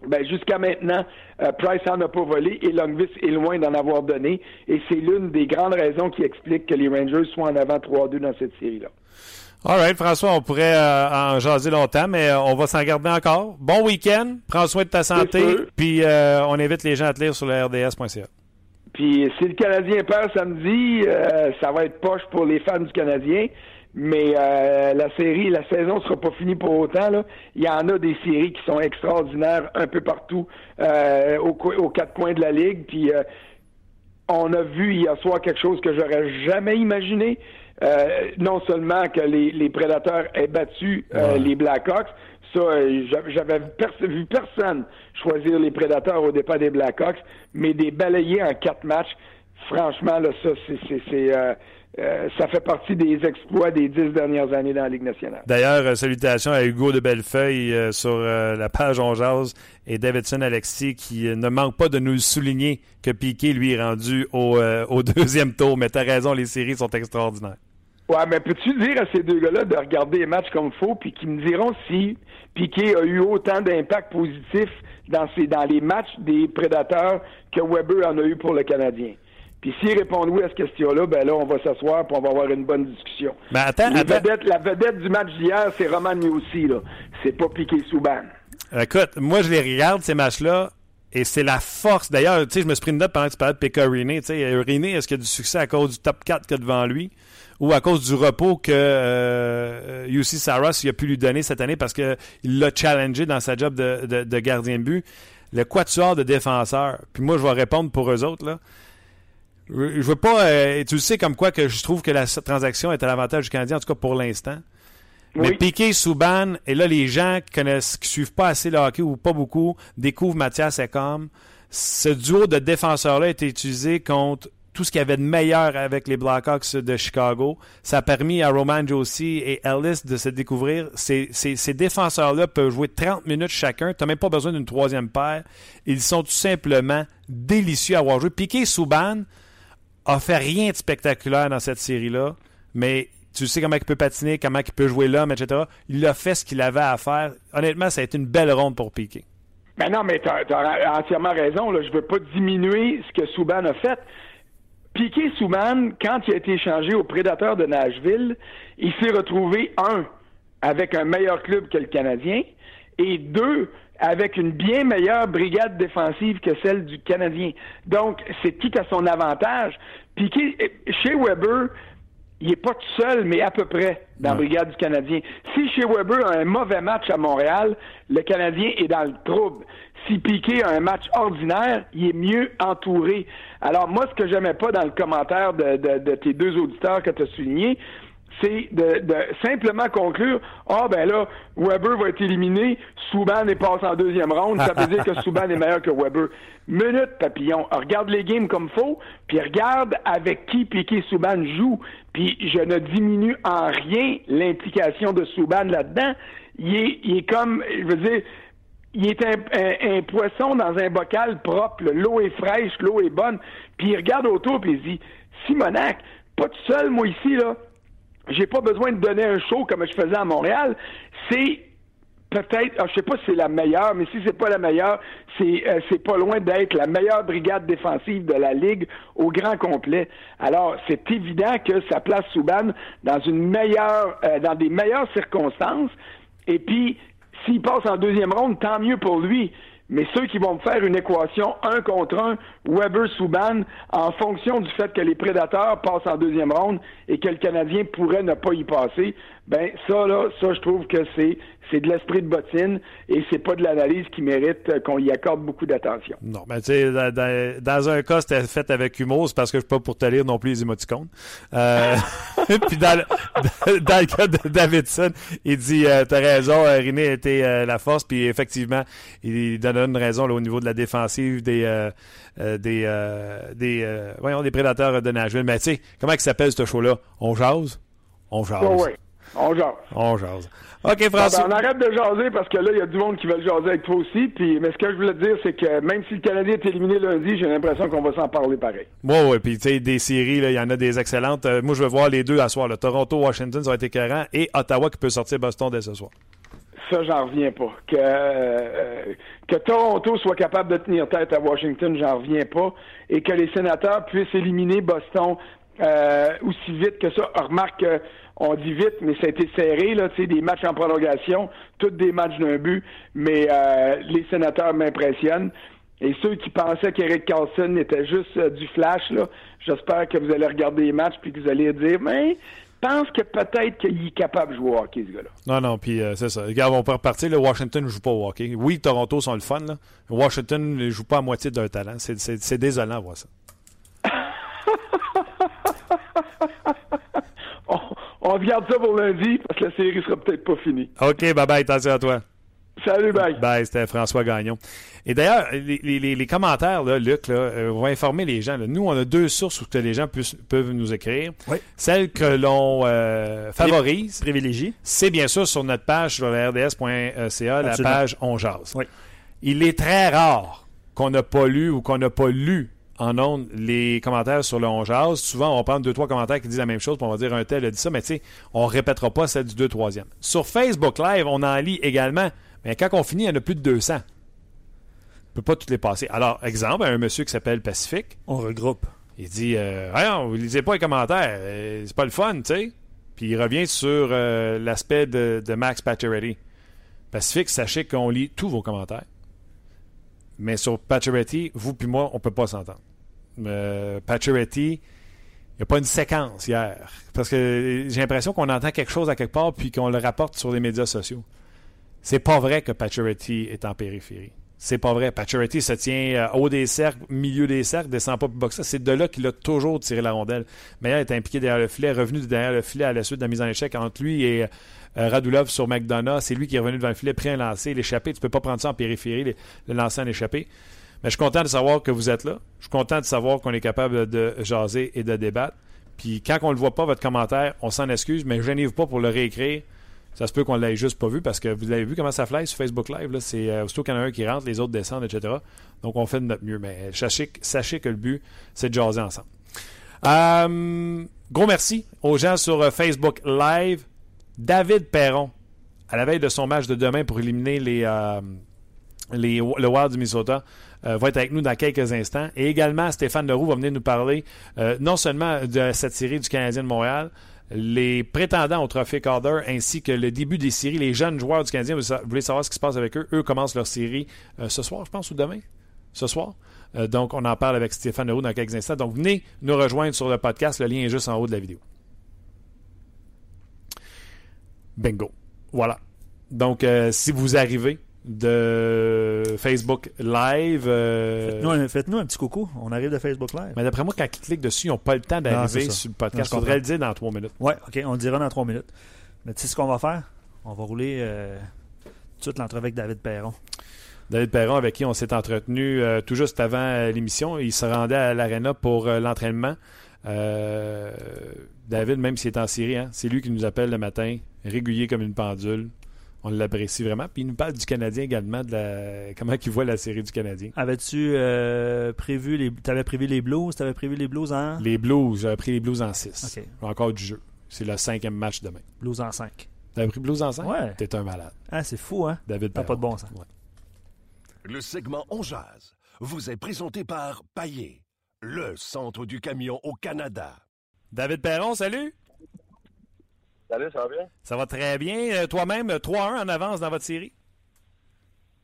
Ben, jusqu'à maintenant, euh, Price n'en a pas volé et Longvis est loin d'en avoir donné. Et c'est l'une des grandes raisons qui explique que les Rangers soient en avant 3-2 dans cette série-là. All right, François, on pourrait euh, en jaser longtemps, mais euh, on va s'en garder encore. Bon week-end, prends soin de ta santé, puis on invite les gens à te lire sur le RDS.ca. Puis si le Canadien perd samedi, ça va être poche pour les fans du Canadien. Mais euh, la série, la saison sera pas finie pour autant. Là. Il y en a des séries qui sont extraordinaires un peu partout euh, aux, quatre coins de la ligue. Puis euh, on a vu hier soir quelque chose que j'aurais jamais imaginé. non seulement que les, les prédateurs aient battu les Blackhawks, ça, j'avais vu personne choisir les prédateurs au départ des Blackhawks, mais des balayés en quatre matchs, franchement, là, ça, c'est euh, ça fait partie des exploits des dix dernières années dans la Ligue nationale. D'ailleurs, euh, salutations à Hugo de Bellefeuille euh, sur la page On et Davidson Alexis qui ne manque pas de nous souligner que Piquet lui est rendu au, au deuxième tour. Mais tu as raison, les séries sont extraordinaires. Ouais, mais peux-tu dire à ces deux gars-là de regarder les matchs comme il faut, puis qu'ils me diront si Piquet a eu autant d'impact positif dans, dans les matchs des prédateurs que Weber en a eu pour le Canadien? Puis s'ils répondent oui à cette question-là, ben là, on va s'asseoir et on va avoir une bonne discussion. Ben attends, la vedette du match d'hier, c'est Roman aussi, là. C'est pas Piqué Souban. Écoute, moi, je les regarde, ces matchs-là, et c'est la force. D'ailleurs, tu sais, je me suis pris une note pendant que tu parlais de Pekka Riné. Tu sais, Riné, est-ce qu'il y a du succès à cause du top 4 qu'il y a devant lui? Ou à cause du repos que euh, UC Saras il a pu lui donner cette année parce qu'il l'a challengé dans sa job de, de, de gardien de but? Le quatuor de défenseurs. Puis moi, je vais répondre pour eux autres, là. Je veux pas. Euh, tu sais comme quoi que je trouve que la transaction est à l'avantage du Canadien, en tout cas pour l'instant. Mais Piqué, Souban, et là, les gens qui connaissent, qui suivent pas assez le hockey ou pas beaucoup, découvrent Mathias Ekholm. Ce duo de défenseurs-là a été utilisé contre tout ce qu'il y avait de meilleur avec les Blackhawks de Chicago. Ça a permis à Roman Josie et Ellis de se découvrir. Ces, ces défenseurs-là peuvent jouer 30 minutes chacun. Tu n'as même pas besoin d'une troisième paire. Ils sont tout simplement délicieux à avoir joué. Piqué, Souban, a fait rien de spectaculaire dans cette série-là, mais tu sais comment il peut patiner, comment il peut jouer l'homme, etc. Il a fait ce qu'il avait à faire. Honnêtement, ça a été une belle ronde pour Piqué. Ben non, mais tu as, entièrement raison. Je ne veux pas diminuer ce que Souban a fait. Piqué Souban, quand il a été échangé au Prédateur de Nashville, il s'est retrouvé, un, avec un meilleur club que le Canadien, et deux, avec une bien meilleure brigade défensive que celle du Canadien. Donc, c'est tout à son avantage? Puis chez Weber, il n'est pas tout seul, mais à peu près dans la brigade du Canadien. Si chez Weber a un mauvais match à Montréal, le Canadien est dans le trouble. Si Piqué a un match ordinaire, il est mieux entouré. Alors moi, ce que j'aimais pas dans le commentaire de, de tes deux auditeurs que tu as souligné, c'est de, de, simplement conclure Ah ben là, Weber va être éliminé, Souban est passé en deuxième ronde, ça veut dire que Souban est meilleur que Weber. Minute, papillon. Regarde les games comme faut, puis regarde avec qui Piqué Souban joue. Puis je ne diminue en rien l'implication de Souban là-dedans. Il est, il est comme, je veux dire, il est un, un, poisson dans un bocal propre. L'eau est fraîche, l'eau est bonne. Puis il regarde autour puis il dit Simonac, pas tout seul, moi ici, là. J'ai pas besoin de donner un show comme je faisais à Montréal. C'est peut-être, ah, je sais pas si c'est la meilleure, mais si c'est pas la meilleure, c'est euh, c'est pas loin d'être la meilleure brigade défensive de la ligue au grand complet. Alors c'est évident que ça place Souban dans une meilleure, euh, dans des meilleures circonstances. Et puis s'il passe en deuxième ronde, tant mieux pour lui. Mais ceux qui vont me faire une équation un contre un, Weber-Souban, en fonction du fait que les prédateurs passent en deuxième ronde et que le Canadien pourrait ne pas y passer, ben ça là, ça je trouve que c'est c'est de l'esprit de bottine et c'est pas de l'analyse qui mérite euh, qu'on y accorde beaucoup d'attention. Non, mais tu sais, dans, un cas, c'était fait avec humour, c'est parce que je suis pas pour te lire non plus les émoticônes. Euh, puis dans le, dans le cas de Davidson, il dit euh, T'as raison, euh, René était euh, la force, puis effectivement, il donne une raison là, au niveau de la défensive des des des voyons des prédateurs de Nashville. Mais tu sais, comment il s'appelle ce show-là? On jase? On jase. Oh, oui. On jase. On jase. OK, François. on arrête de jaser parce que là, il y a du monde qui veut jaser avec toi aussi. Puis, mais ce que je voulais te dire, c'est que même si le Canadien est éliminé lundi, j'ai l'impression qu'on va s'en parler pareil. Oui, oui. Puis, tu sais, des séries, il y en a des excellentes. Euh, moi, je veux voir les deux à soir. Toronto-Washington, ça va être écœurant. Et Ottawa qui peut sortir Boston dès ce soir. Ça, j'en reviens pas. Que, euh, que Toronto soit capable de tenir tête à Washington, j'en reviens pas. Et que les sénateurs puissent éliminer Boston euh, aussi vite que ça. Remarque on dit vite, mais ça a été serré, là, des matchs en prolongation, tous des matchs d'un but, mais euh, les sénateurs m'impressionnent. Et ceux qui pensaient qu'Eric Carlson était juste euh, du flash, là, j'espère que vous allez regarder les matchs puis que vous allez dire, mais pense que peut-être qu'il est capable de jouer au hockey, ce gars-là. Non, non, puis euh, c'est ça. Regarde, on peut repartir. Le Washington ne joue pas au hockey. Oui, Toronto sont le fun. Là. Washington ne joue pas à moitié d'un talent. C'est désolant voir ça. On regarde ça pour lundi parce que la série sera peut-être pas finie. OK, bye bye, attention à toi. Salut, bye. Bye, c'était François Gagnon. Et d'ailleurs, les, commentaires, là, Luc, là, euh, vont informer les gens. Nous, on a deux sources où que les gens peuvent nous écrire. Oui. Celle que l'on euh, favorise, privilégie, c'est bien sûr sur notre page sur le rds.ca, la page On Jase. Oui. Il est très rare qu'on n'a pas lu ou qu'on n'a pas lu en ondes les commentaires sur le On Souvent, on va prendre deux, trois commentaires qui disent la même chose, puis on va dire un tel a dit ça, mais tu sais, on ne répétera pas celle du 2 3 Sur Facebook Live, on en lit également, mais quand on finit, il y en a plus de 200. On ne peut pas toutes les passer. Alors, exemple, un monsieur qui s'appelle Pacifique. On regroupe. Il dit euh, vous lisez pas les commentaires, euh, c'est pas le fun, tu sais. Puis il revient sur euh, l'aspect de, de, Max Pacioretty. Pacifique, sachez qu'on lit tous vos commentaires. Mais sur Pacioretty, vous puis moi, on peut pas s'entendre euh, il n'y a pas une séquence hier. Parce que j'ai l'impression qu'on entend quelque chose à quelque part puis qu'on le rapporte sur les médias sociaux. C'est pas vrai que Pacioretty est en périphérie. C'est pas vrai. Pacioretty se tient euh, haut des cercles, milieu des cercles, descend pas plus bas C'est de là qu'il a toujours tiré la rondelle. Il est impliqué derrière le filet, revenu derrière le filet à la suite de la mise en échec entre lui et euh, Radulov sur McDonough. C'est lui qui est revenu devant le filet, pris un lancer, l'échappé. Tu peux pas prendre ça en périphérie, le lancer en échappé. Mais je suis content de savoir que vous êtes là. Je suis content de savoir qu'on est capable de jaser et de débattre. Puis quand on ne le voit pas, votre commentaire, on s'en excuse, mais gênez-vous pas pour le réécrire. Ça se peut qu'on ne l'ait juste pas vu parce que vous avez vu comment ça fly sur Facebook Live. C'est euh, aussitôt qu'il y en a un qui rentre, les autres descendent, etc. Donc on fait de notre mieux. Mais sachez, sachez que le but, c'est de jaser ensemble. Euh, gros merci aux gens sur euh, Facebook Live. David Perron, à la veille de son match de demain pour éliminer les, euh, les, le Wild du Minnesota, euh, va être avec nous dans quelques instants. Et également, Stéphane Leroux va venir nous parler euh, non seulement de cette série du Canadien de Montréal, les prétendants au trophée Calder ainsi que le début des séries. Les jeunes joueurs du Canadien, vous voulez savoir ce qui se passe avec eux? Eux commencent leur série euh, ce soir, je pense, ou demain? Ce soir. donc, on en parle avec Stéphane Leroux dans quelques instants. Donc, venez nous rejoindre sur le podcast. Le lien est juste en haut de la vidéo. Bingo. Voilà. Donc, si vous arrivez, de Facebook Live. euh, Faites-nous un, petit coucou. On arrive de Facebook Live. mais d'après moi, quand ils cliquent dessus, ils n'ont pas le temps d'arriver sur le podcast. faudrait comprends. le dire dans trois minutes. Ouais, OK, on le dira dans trois minutes. Mais tu sais ce qu'on va faire? On va rouler euh, tout de suite l'entrevue avec David Perron. David Perron, avec qui on s'est entretenu euh, tout juste avant euh, l'émission, il se rendait à l'aréna pour l'entraînement. David, même s'il est en série, hein, c'est lui qui nous appelle le matin, régulier comme une pendule. On l'apprécie vraiment. Puis il nous parle du Canadien également, de la... comment il voit la série du Canadien. Avais-tu euh, prévu les. T'avais prévu les Blues? T'avais prévu les Blues en? Les Blues, j'avais pris les Blues en 6. OK. Encore du jeu. C'est le cinquième match demain. Blues en 5. T'avais pris Blues en 5? Ouais. T'es un malade. Ah, c'est fou, hein? David T'as pas de bon sens. Ouais. Le segment On Jazz vous est présenté par Paillé, le centre du camion au Canada. David Perron, salut! Salut, ça va bien? Ça va très bien. Euh, Toi-même, 3-1 en avance dans votre série?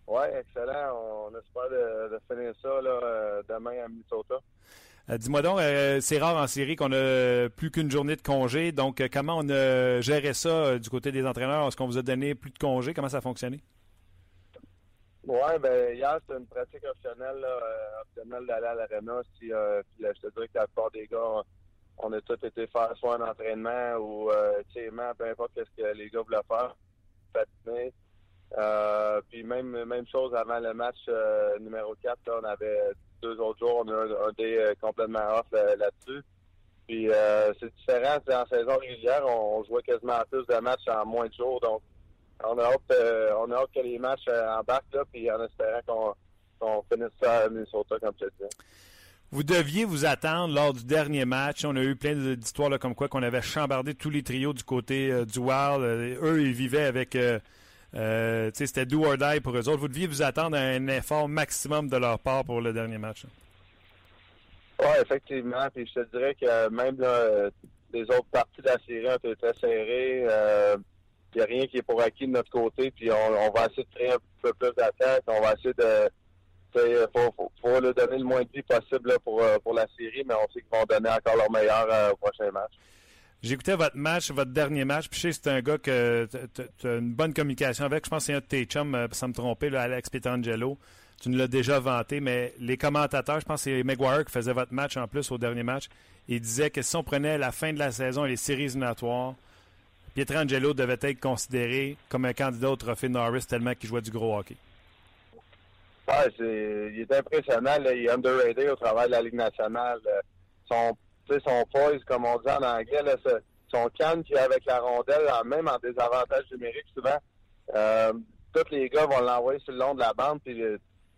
Oui, excellent. On espère de, de finir ça là, euh, demain à Minnesota. Euh, Dis-moi donc, euh, c'est rare en série qu'on a plus qu'une journée de congé. Donc, euh, comment on a géré ça du côté des entraîneurs? Est-ce qu'on vous a donné plus de congés? Comment ça a fonctionné? Oui, ben hier, c'était une pratique optionnelle, là, optionnelle d'aller à l'aréna. Si, je te dirais que la plupart des gars, on, a tous été faire soit un entraînement ou euh, peu importe ce que les gars voulaient faire. Patiner. Euh, puis même même chose avant le match euh, numéro 4, là, on avait deux autres jours, on a un, un day euh, complètement off là- là-dessus. Puis c'est différent, c'est en saison régulière, on, on jouait quasiment plus de matchs en moins de jours, donc on a hâte, on a hâte que les matchs embarquent là, puis en espérant qu'on finisse ça à Minnesota comme tu dis. Vous deviez vous attendre lors du dernier match. On a eu plein d'histoires comme quoi qu'on avait chambardé tous les trios du côté euh, du Wild. Euh, eux, ils vivaient avec... euh, euh, c'était do or die pour eux autres. Vous deviez vous attendre à un effort maximum de leur part pour le dernier match. Oui, effectivement. Puis je te dirais que même les autres parties de la série ont été très serrées. Il n'y a rien qui est pour acquis de notre côté. Puis on, on va essayer de créer un peu plus d'attaque. On va essayer de. Il faut, faut, donner le moins de vie possible euh, pour la série, mais on sait qu'ils vont donner encore leur meilleur euh, au prochain match. J'écoutais votre match, votre dernier match, puis je sais c'est un gars que tu as une bonne communication avec. Je pense que c'est un de tes chums, euh, sans me tromper, là, Alex Petrangelo. Tu nous l'as déjà vanté, mais les commentateurs, je pense que c'est Maguire qui faisait votre match en plus au dernier match. Il disait que si on prenait la fin de la saison et les séries éliminatoires, Pietrangelo devait être considéré comme un candidat au trophée Norris tellement qu'il jouait du gros hockey. C'est, il est impressionnant. Il est underrated au travail de la Ligue nationale. Euh, Son, son poise, comme on dit en anglais, son calme qu'il a avec la rondelle, même en désavantage numérique, souvent, euh, tous les gars vont l'envoyer sur le long de la bande, puis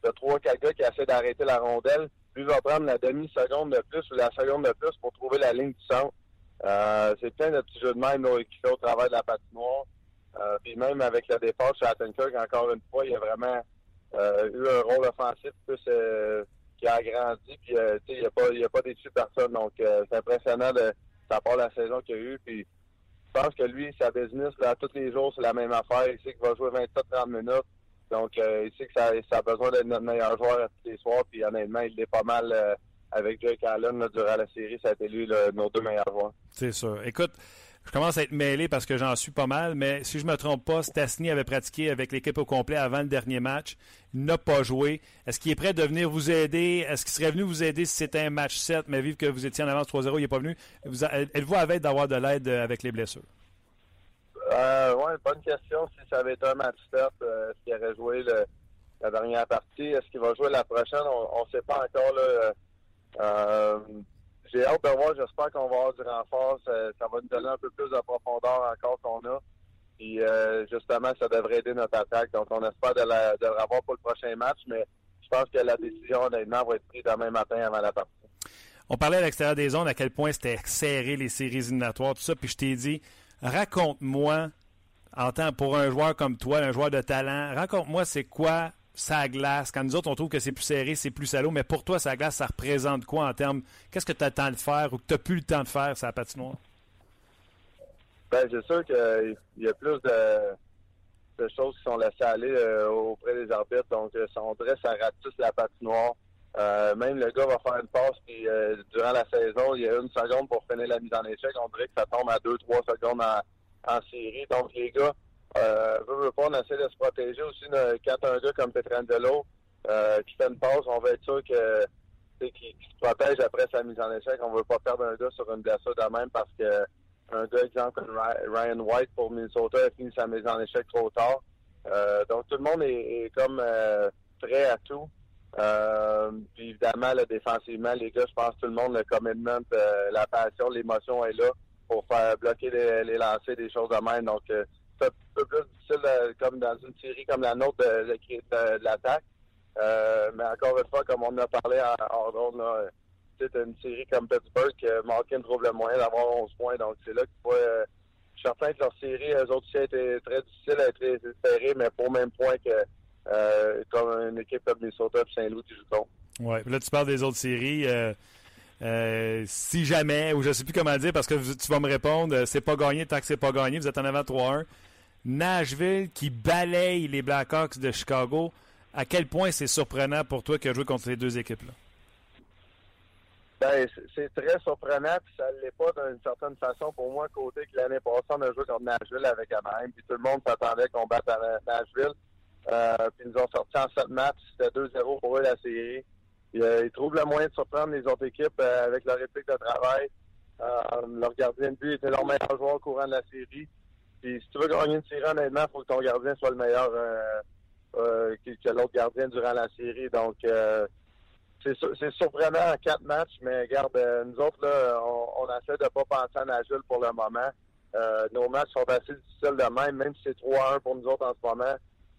t'as trois, quatre gars qui essaient d'arrêter la rondelle. Lui va prendre la demi-seconde de plus ou la seconde de plus pour trouver la ligne du centre. Euh, c'est plein de petits jeux de là, qu'il fait au travail de la patinoire. Euh, puis même avec le départ chez Attenkirk, encore une fois, il a vraiment eu un rôle offensif plus euh, qui a agrandi. Puis euh, il n'y a pas, il a pas déçu personne. Donc euh, c'est impressionnant de sa part la saison qu'il a eu. Puis je pense que lui, sa business, là, tous les jours, c'est la même affaire. Il sait qu'il va jouer 27-30 minutes. Donc il sait que ça, a besoin d'être notre meilleur joueur tous les soirs. Puis honnêtement, il est pas mal avec Jake Allen durant la série. Ça a été lui nos deux meilleurs joueurs. C'est sûr. Écoute, je commence à être mêlé parce que j'en suis pas mal, mais si je me trompe pas, Stasny avait pratiqué avec l'équipe au complet avant le dernier match. Il n'a pas joué. Est-ce qu'il est prêt de venir vous aider? Est-ce qu'il serait venu vous aider si c'était un match 7, mais vive que vous étiez en avance 3-0, il n'est pas venu? Êtes-vous avec d'avoir de l'aide euh, avec les blessures? Euh, ouais, bonne question. Si ça avait été un match stop, euh, est-ce qu'il aurait joué la dernière partie? Est-ce qu'il va jouer la prochaine? On ne sait pas encore. Là, euh, j'ai hâte de voir. J'espère qu'on va avoir du renfort. Ça, va nous donner un peu plus de profondeur encore qu'on a. Puis euh, justement, ça devrait aider notre attaque. Donc, on espère de, le revoir pour le prochain match, mais je pense que la décision, honnêtement, va être prise demain matin avant la partie. On parlait à l'extérieur des zones à quel point c'était serré les séries éliminatoires, tout ça, puis je t'ai dit, raconte-moi, en tant pour un joueur comme toi, un joueur de talent, raconte-moi c'est quoi sa glace. Quand nous autres, on trouve que c'est plus serré, c'est plus salaud, mais pour toi, sa glace, ça représente quoi en termes, qu'est-ce que tu as le temps de faire ou que tu n'as plus le temps de faire, sa patinoire? Ben, c'est sûr qu'il y a plus de, choses qui sont laissées aller euh, auprès des arbitres. Donc, euh, si on dirait que ça ratisse la patinoire. Euh, même le gars va faire une passe, puis euh, durant la saison, il y a une seconde pour finir la mise en échec. On dirait que ça tombe à deux, trois secondes en, en série. Donc, les gars euh, veut, pas, on essaie de se protéger aussi. Quand un gars comme Petrangelo euh, qui fait une pause, on veut être sûr que qu'il qui se protège après sa mise en échec. On veut pas perdre un gars sur une blessure de même parce que un gars, exemple, comme Ryan White pour Minnesota a fini sa mise en échec trop tard. Euh, donc tout le monde est, comme euh, prêt à tout. Puis évidemment, là, défensivement, les gars, je pense tout le monde, le commitment, la passion, l'émotion est là pour faire bloquer les, lancers, des choses de même. Donc, c'est un peu plus difficile euh, comme dans une série comme la nôtre de, l'attaque. Euh, mais encore une fois, comme on a parlé hors là, c'est une série comme Pittsburgh, euh, Malkin trouve le moyen d'avoir 11 points. Donc, c'est là qu'il faut... Je suis certain que leur série, eux autres aussi, a été très difficile, a été serrée, mais au même point que comme une équipe comme Minnesota et Saint-Louis qui joue. Oui, là, tu parles des autres séries. Si jamais, ou je ne sais plus comment dire, parce que tu vas me répondre, c'est pas gagné tant que c'est pas gagné, vous êtes en avant 3-1. Nashville qui balaye les Blackhawks de Chicago, à quel point c'est surprenant pour toi que jouer contre ces deux équipes-là? Ben, c'est très surprenant, ça ne l'est pas d'une certaine façon pour moi, côté que l'année passée, on a joué contre Nashville avec Anaheim, puis tout le monde s'attendait qu'on batte à Nashville. Euh, puis ils nous ont sorti en sept matchs. C'était 2-0 pour eux la série. Euh, ils trouvent le moyen de surprendre les autres équipes euh, avec leur éthique de travail. leur gardien de but était leur meilleur joueur au courant de la série. Puis si tu veux gagner une série, honnêtement, il faut que ton gardien soit le meilleur que, que l'autre gardien durant la série. Donc c'est surprenant en quatre matchs, mais regarde, nous autres, là, on, essaie de pas penser à Nagel pour le moment. nos matchs sont assez difficiles de même, même si c'est 3-1 pour nous autres en ce moment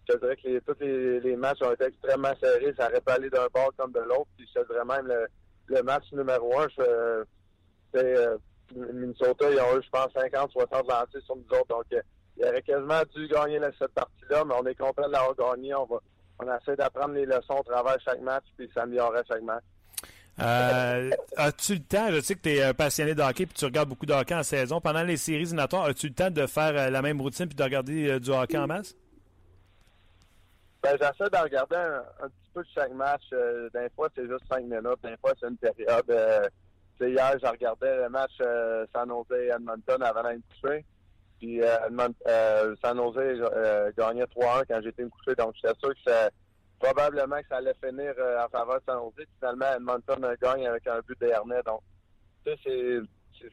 je te dirais que les, tous les, matchs ont été extrêmement serrés. Ça aurait pas aller d'un bord comme de l'autre. Puis je te dirais même le, le match numéro un, c'est euh, Minnesota, ils ont eu, je pense, 50, 60 lancés sur nous autres. Donc, euh, il aurait quasiment dû gagner cette partie-là, mais on est content de l'avoir gagné. On va on essaie d'apprendre les leçons au travers chaque match puis s'améliorer chaque match. Euh, as-tu le temps, je sais que tu es passionné de hockey puis tu regardes beaucoup de hockey en saison. Pendant les séries éliminatoires, as-tu le temps de faire la même routine puis de regarder du hockey en masse? Ben, j'essaie de regarder un, un, petit peu de chaque match. Euh, des fois, c'est juste cinq minutes. Des fois, c'est une période. Euh, hier, j'ai regardé le match euh, San Jose-Edmonton avant d'aller me coucher. Puis euh, San Jose euh, gagnait 3-1 quand j'étais me coucher. Donc, j'étais sûr que probablement que ça allait finir euh, en faveur de San Jose. Finalement, Edmonton gagne avec un but d'Ernest. Donc, c'est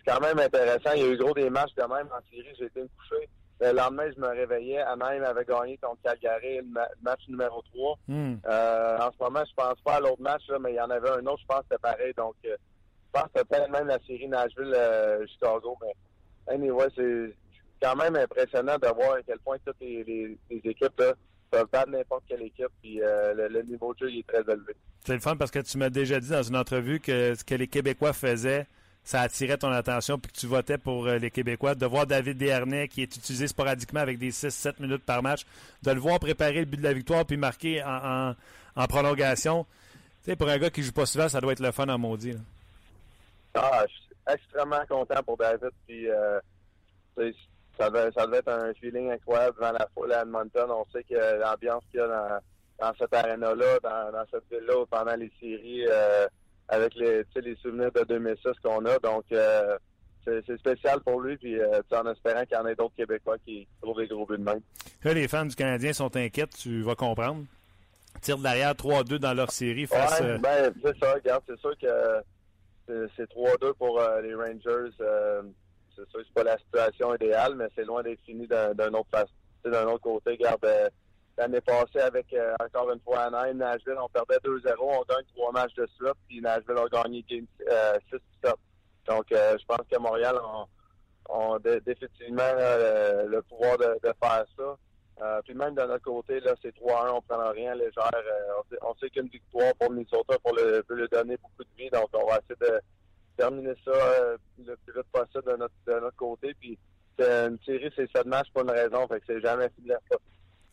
quand même intéressant. Il y a eu gros des matchs de même en série. J'ai été me coucher. Le lendemain, je me réveillais. Anaheim avait gagné contre Calgary, le match numéro 3. Mm. Euh, en ce moment, je pense pas à l'autre match, là, mais il y en avait un autre, je pense que c'était pareil. Donc, euh, je pense peut-être même la série Nashville-Chicago. mais anyway, c'est quand même impressionnant de voir à quel point toutes les, équipes peuvent battre n'importe quelle équipe. Puis euh, le, niveau de jeu est très élevé. C'est le fun parce que tu m'as déjà dit dans une entrevue que ce que les Québécois faisaient ça attirait ton attention puis que tu votais pour euh, les Québécois, de voir David Desharnais qui est utilisé sporadiquement avec des 6-7 minutes par match, de le voir préparer le but de la victoire puis marquer en, prolongation. Tu sais, pour un gars qui joue pas souvent, ça doit être le fun en maudit. Là. Ah, je suis extrêmement content pour David. Puis, euh, ça, devait, ça devait être un feeling incroyable devant la foule à Edmonton. On sait que l'ambiance qu'il y a dans, dans cette arène-là, dans, dans cette ville-là, pendant les séries, euh, avec les, les souvenirs de 2006 qu'on a. Donc, euh, c'est spécial pour lui, puis euh, en espérant qu'il y en ait d'autres Québécois qui trouvent des gros buts de même. Là, les fans du Canadien sont inquiets, tu vas comprendre. Tire de l'arrière 3-2 dans leur série face... Ouais, ben, c'est ça, regarde, c'est sûr que c'est 3-2 pour euh, les Rangers. Euh, c'est sûr que c'est pas la situation idéale, mais c'est loin d'être fini d'un autre, d'un autre côté. Regarde, l'année passée avec euh, encore une fois Anaheim, Nashville, on perdait 2-0, on gagne trois matchs de suite, puis Nashville a gagné game, euh, 6 7. Donc euh, je pense que Montréal ont, ont définitivement le, pouvoir de faire ça. Euh, puis même de notre côté, là, c'est 3-1, on prend rien légère. Euh, on sait, qu'une victoire pour Minnesota pour le, peut le donner beaucoup de vie, donc on va essayer de terminer ça euh, le plus vite possible de notre, de notre côté. Puis une série, c'est sept matchs pour une raison, fait que c'est jamais fini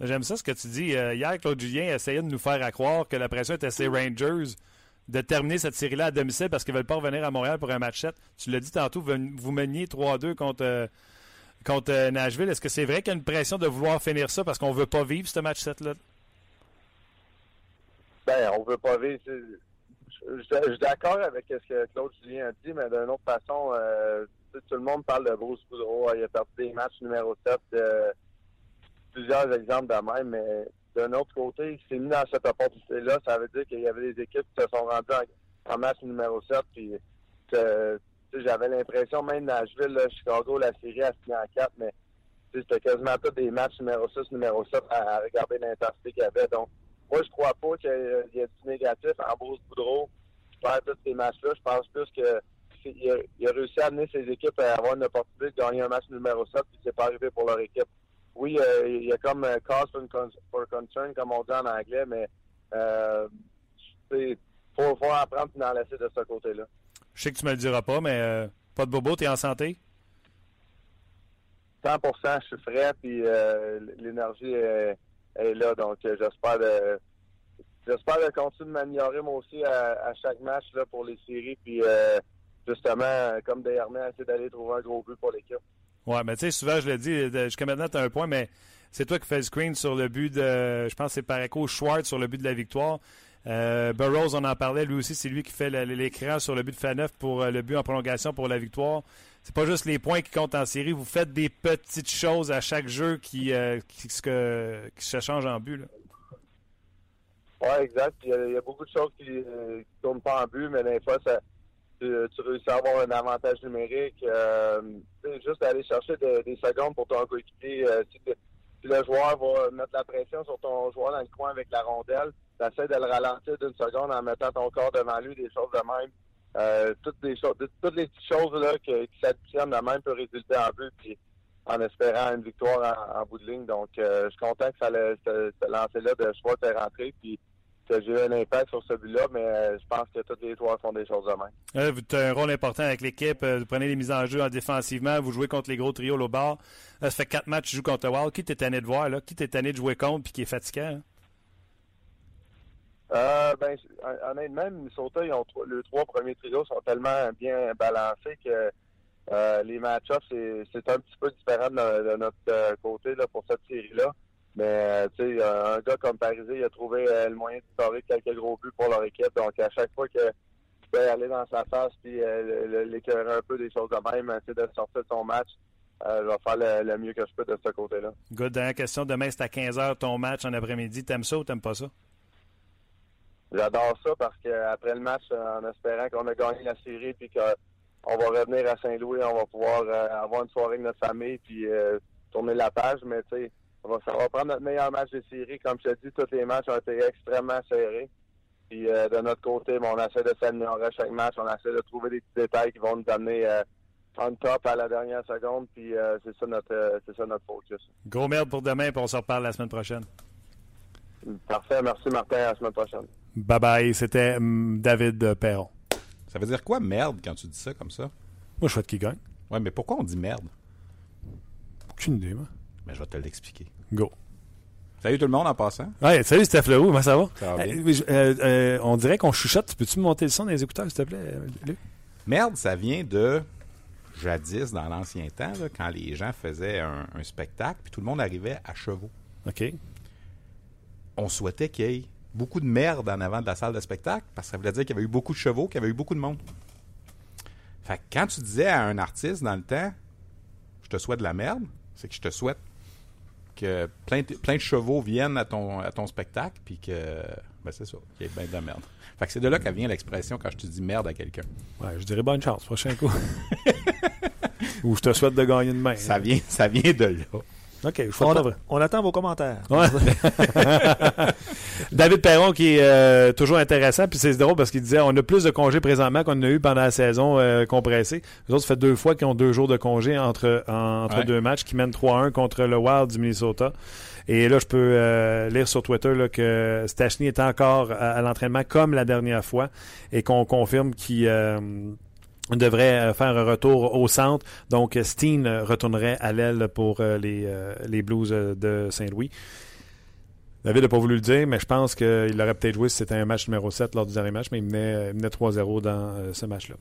J'aime ça ce que tu dis. Hier, Claude Julien essayait de nous faire croire que la pression était ses Rangers de terminer cette série-là à domicile parce qu'ils veulent pas revenir à Montréal pour un match 7. Tu l'as dit tantôt, vous meniez 3-2 contre, contre euh, Nashville. Est-ce que c'est vrai qu'il y a une pression de vouloir finir ça parce qu'on veut pas vivre ce match 7-là? Ben, on veut pas vivre. Je, suis d'accord avec ce que Claude Julien a dit, mais d'une autre façon, euh, tout le monde parle de Bruce Boudreau. Il a perdu des matchs numéro 7 plusieurs exemples de même, mais d'un autre côté, il s'est mis dans cette opportunité-là. Ça veut dire qu'il y avait des équipes qui se sont rendues en, match numéro 7. Puis, j'avais l'impression, même Nashville, là, Chicago, la série a fini en 4, mais c'était quasiment tous des matchs numéro 6, numéro 7 à, regarder l'intensité qu'il y avait. Donc, moi, je crois pas qu'il y, ait du négatif en Bruce Boudreau. Je perds tous ces matchs-là. Je pense plus que il a, réussi à amener ses équipes à avoir une opportunité de gagner un match numéro 7, puis c'est pas arrivé pour leur équipe. Oui, euh, il y a comme euh, cause for, concern, comme on dit en anglais, mais euh, faut, faut apprendre et en laisser de ce côté-là. Je sais que tu me le diras pas, mais euh, pas de bobo, tu es en santé? 100% je suis frais, puis l'énergie est, là. Donc, j'espère de, j'espère de continuer de m'améliorer moi aussi à, chaque match là, pour les séries. Puis, justement, comme essayer d'aller trouver un gros but pour l'équipe. Ouais, mais tu sais, souvent, je l'ai dit, jusqu'à maintenant, tu as un point, mais c'est toi qui fais le screen sur le but de, je pense que c'est par écho Schwartz sur le but de la victoire. Euh, Burroughs, on en parlait, lui aussi, c'est lui qui fait l'écran sur le but de Faneuf pour euh, le but en prolongation pour la victoire. C'est pas juste les points qui comptent en série, vous faites des petites choses à chaque jeu qui, euh, se change en but. Oui, exact. Il y, a, beaucoup de choses qui ne tournent pas en but, mais des fois, tu, réussis à avoir un avantage numérique. Euh, juste aller chercher des secondes pour ton coéquipier. Euh, si, le joueur va mettre la pression sur ton joueur dans le coin avec la rondelle, tu essaies de le ralentir d'une seconde en mettant ton corps devant lui, des choses de même. Euh, toutes les toutes les petites choses là qui s'additionnent de même peuvent résulter en but, puis en espérant une victoire en, bout de ligne. Donc, je suis content que ça, ce, lancer-là de choix est rentré, puis j'ai eu un impact sur celui-là, mais euh, je pense que tous les joueurs font des choses de même. Euh, vous avez un rôle important avec l'équipe. Euh, vous prenez les mises en jeu en défensivement. Vous jouez contre les gros trios au bas. ça fait quatre matchs que tu joues contre le Wild. Qui t'es tanné de voir? Là? Qui t'es tanné de jouer contre et qui est fatiguant? Hein? Ben, honnêtement, Minnesota, ils ont les trois premiers trios sont tellement bien balancés que les match-ups, c'est un petit peu différent de, notre côté là, pour cette série-là. Mais, euh, tu sais, un gars comme Parisé, il a trouvé euh, le moyen de scorer quelques gros buts pour leur équipe. Donc, à chaque fois que tu peux aller dans sa face puis euh, l'écœurer un peu des choses de même, essayer de sortir de son match, je vais faire le, mieux que je peux de ce côté-là. Good. Dernière question. Demain, c'est à 15h ton match en après-midi. T'aimes ça ou t'aimes pas ça? J'adore ça parce qu'après le match, en espérant qu'on a gagné la série puis qu'on va revenir à Saint-Louis, on va pouvoir avoir une soirée avec notre famille puis tourner la page. Mais, tu sais, on va, va prendre notre meilleur match de série. Comme je te dis, tous les matchs ont été extrêmement serrés. Puis euh, de notre côté, on essaie de s'améliorer à chaque match. On essaie de trouver des petits détails qui vont nous amener euh, on top à la dernière seconde. Puis euh, c'est ça notre c'est ça notre focus. Gros merde pour demain, puis on se reparle la semaine prochaine. Parfait. Merci Martin. À la semaine prochaine. Bye bye. C'était hum, David Perron. Ça veut dire quoi merde quand tu dis ça comme ça? Moi, je souhaite qu'il gagne. Ouais, mais pourquoi on dit merde? Aucune idée, moi. Mais je vais te l'expliquer. Go. Salut tout le monde en passant. Ouais, salut Steph Leroux, comment ça va? Ça va bien. Euh, euh, euh, on dirait qu'on chuchote. Peux-tu monter le son des écouteurs, s'il te plaît, Luc? Merde, ça vient de jadis, dans l'ancien temps, quand les gens faisaient un, spectacle, puis tout le monde arrivait à chevaux. OK. On souhaitait qu'il y ait beaucoup de merde en avant de la salle de spectacle, parce que ça voulait dire qu'il y avait eu beaucoup de chevaux, qu'il y avait eu beaucoup de monde. Fait que quand tu disais à un artiste dans le temps, je te souhaite de la merde, c'est que je te souhaite que plein de, plein de chevaux viennent à ton, à ton spectacle, puis que, ben c'est ça, qu'il y ait bien de la merde. Fait que c'est de là qu'elle vient l'expression quand je te dis merde à quelqu'un. Ouais, je dirais bonne chance, prochain coup. Ou je te souhaite de gagner demain. Ça vient, ça vient de là. OK, on, attend vos commentaires. David Perron qui est euh, toujours intéressant, puis c'est drôle parce qu'il disait on a plus de congés présentement qu'on a eu pendant la saison euh, compressée. Les autres, ça fait deux fois qu'ils ont deux jours de congés entre, entre deux matchs, qui mènent 3-1 contre le Wild du Minnesota. Et là, je peux euh, lire sur Twitter là, que Stachny est encore à, l'entraînement comme la dernière fois et qu'on confirme qu'il devrait euh, faire un retour au centre. Donc, Steen retournerait à l'aile pour euh, les, euh, les Blues de Saint-Louis. David n'a pas voulu le dire, mais je pense qu'il aurait peut-être joué si c'était un match numéro 7 lors du dernier match, mais il menait, 3-0 dans ce match-là.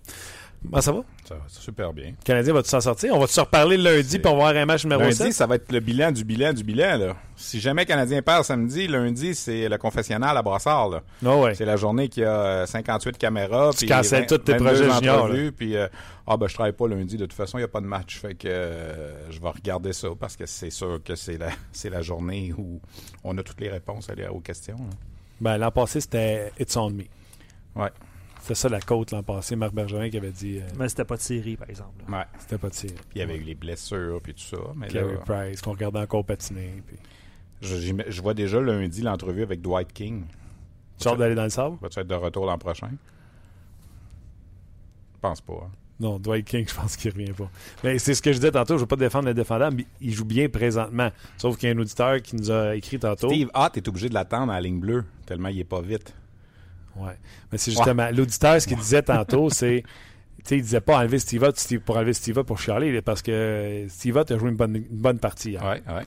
Comment ça va? Ça va super bien. Le Canadien va-tu s'en sortir? On va-tu se reparler lundi pour on va avoir un match numéro Lundi, 7? ça va être le bilan du bilan du bilan. Là. Si jamais Canadien perd samedi, lundi, c'est le confessionnal à Brassard. Là. Non, ouais. C'est la journée qui a euh, 58 caméras. Tu cancelles 20 tous tes 22 projets juniors, Puis, euh, ah, ben, je travaille pas lundi. De toute façon, il n'y a pas de match. Fait que euh, je vais regarder ça parce que c'est sûr que c'est la, c'est la journée où on a toutes les réponses à- aux questions. là. Ben, l'an passé, c'était It's on me. Ouais. C'était ça la côte l'an passé. Marc Bergerin qui avait dit euh, Mais c'était pas de série, par exemple. là. Ouais. c'était pas de. Puis il y avait eu les blessures puis tout ça. Mais là, Carey Price, qu'on regardait encore patiner. Puis... je, vois déjà lundi l'entrevue avec Dwight King. Tu as hâte d'aller dans le sable? Va-tu être de retour l'an prochain? Je pense pas. hein. Non, Dwight King, je pense qu'il revient pas. Mais c'est ce que je disais tantôt, je ne veux pas défendre le défendant, mais il joue bien présentement. Sauf qu'il y a un auditeur qui nous a écrit tantôt. Steve Hott est obligé de l'attendre à la ligne bleue, tellement il est pas vite. Ouais. Mais c'est justement, l'auditeur, ce qu'il disait tantôt, c'est. Tu il disait pas enlever Steve Ott pour enlever Steve Ott pour là, parce que Steve Ott a joué une bonne, une bonne partie. Ouais, ouais.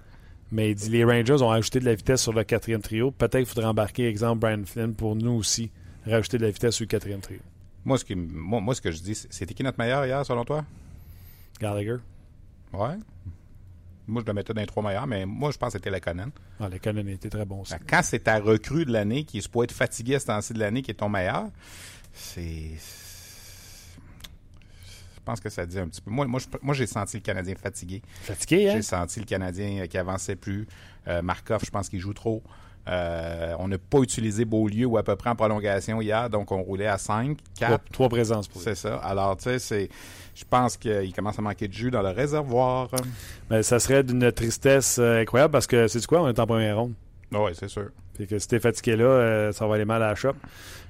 Mais il dit les Rangers ont ajouté de la vitesse sur le quatrième trio. Peut-être qu'il faudrait embarquer, exemple, Brian Flynn pour nous aussi, rajouter de la vitesse sur le quatrième trio. Moi, ce, qui, moi, moi, ce que je dis, c'est- c'était qui notre meilleur hier, selon toi? Gallagher. Ouais. Moi, je le mettais dans les trois meilleurs, mais moi, je pense que c'était la Conan. Ah, le Cannon était très bon aussi. Quand c'est ta recrue de l'année, qui est supposé être fatigué à ce temps-ci de l'année, qui est ton meilleur, c'est. Je pense que ça dit un petit peu. Moi, moi, j'ai senti le Canadien fatigué. Fatigué, hein? J'ai senti le Canadien qui avançait plus. Euh, Markov, je pense qu'il joue trop. Euh, on n'a pas utilisé Beaulieu ou à peu près en prolongation hier, donc on roulait à 5, Trois, 4. trois présences pour. C'est ça. Alors, tu sais, c'est. Je pense qu'il commence à manquer de jus dans le réservoir. Mais ça serait d'une tristesse euh, incroyable parce que, c'est quoi? On est en première ronde. Oui, c'est sûr. Puis que si t'es fatigué là, euh, ça va aller mal à la shop.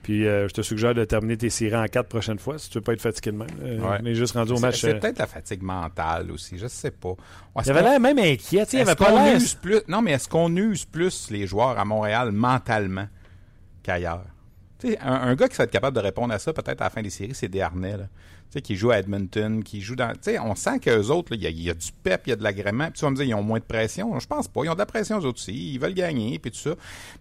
Puis euh, je te suggère de terminer tes séries en quatre prochaines fois si tu veux pas être fatigué de même. Euh, Ouais. On est juste rendu au C'est match. c'est euh, peut-être la fatigue mentale aussi, je sais pas. il avait l'air même inquiet. tu sais, Il avait pas use plus Non, mais est-ce qu'on use plus les joueurs à Montréal mentalement qu'ailleurs? Tu sais, un, un gars qui va être capable de répondre à ça peut-être à la fin des séries, c'est Desharnais, là. Tu sais, qui joue à Edmonton, qui joue dans. Tu sais, on sent qu'eux autres, là, il y, a- il y a du pep, il y a de l'agrément. Puis tu vas me dire, ils ont moins de pression. Je pense pas. Ils ont de la pression, eux autres aussi. Ils veulent gagner, puis tout ça.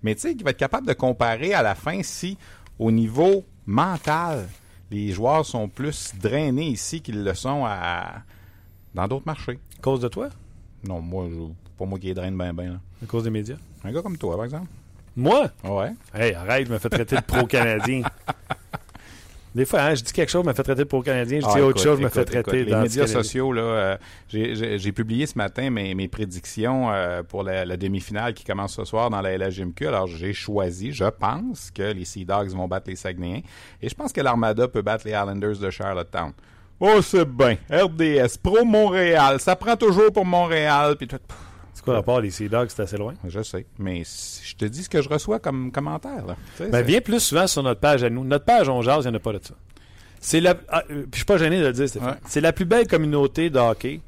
Mais tu sais, qui va être capable de comparer à la fin si, au niveau mental, les joueurs sont plus drainés ici qu'ils le sont à dans d'autres marchés. À cause de toi? Non, moi, je, pas moi qui les draine bien, bien. À cause des médias? Un gars comme toi, par exemple. Moi? Ouais. Hey, arrête, je me fais traiter de pro-canadien. Des fois, hein, je dis quelque chose, je me fais traiter de pro-canadien. Je dis Ah, autre écoute, chose, je me fais traiter écoute, Les médias sociaux, là, euh, j'ai- publié ce matin mes, mes prédictions euh, pour la, la demi-finale qui commence ce soir dans la LHMQ. Alors, j'ai choisi, je pense que les Sea Dogs vont battre les Saguenayens. Et je pense que l'Armada peut battre les Islanders de Charlottetown. Oh, c'est bien. RDS, Pro Montréal. Ça prend toujours pour Montréal. Puis tout. C'est quoi le rapport, les Sea Dogs, c'est assez loin? Je sais. Mais si- je te dis ce que je reçois comme commentaire. Là. Tu sais, Ben, c'est- viens plus souvent sur notre page à nous. Notre page, on jase, il n'y en a pas de ça. C'est la. ah, euh, puis je suis pas gêné de le dire, Stéphane. Ouais. C'est la plus belle communauté de hockey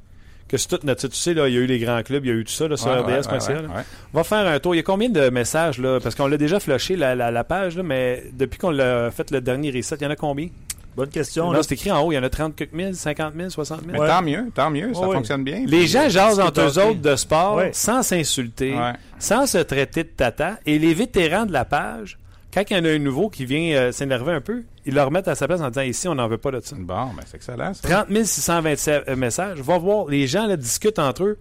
que c'est toute notre. Tu sais, là, il y a eu les grands clubs, il y a eu tout ça là, sur Ouais, ouais, RDS.ca. ouais, là. ouais. On va faire un tour. Il y a combien de messages, là? Parce qu'on l'a déjà flushé, la, la, la page, là, mais depuis qu'on l'a fait le dernier reset, il y en a combien? Bonne question. Non, là. c'est écrit en haut, il y en a 30 quelques mille, 50 000, 60 000. Mais Ouais. tant mieux, tant mieux. Ça Ouais. fonctionne bien. Les gens jasent entre eux autres de sport Ouais. sans s'insulter, Ouais. sans se traiter de tata. Et les vétérans de la page, quand il y en a un nouveau qui vient euh, s'énerver un peu, ils le remettent à sa place en disant ici, on n'en veut pas de ça. Bon, ben c'est excellent. Ça. 30 627 euh, messages. Va voir, les gens là, discutent entre eux.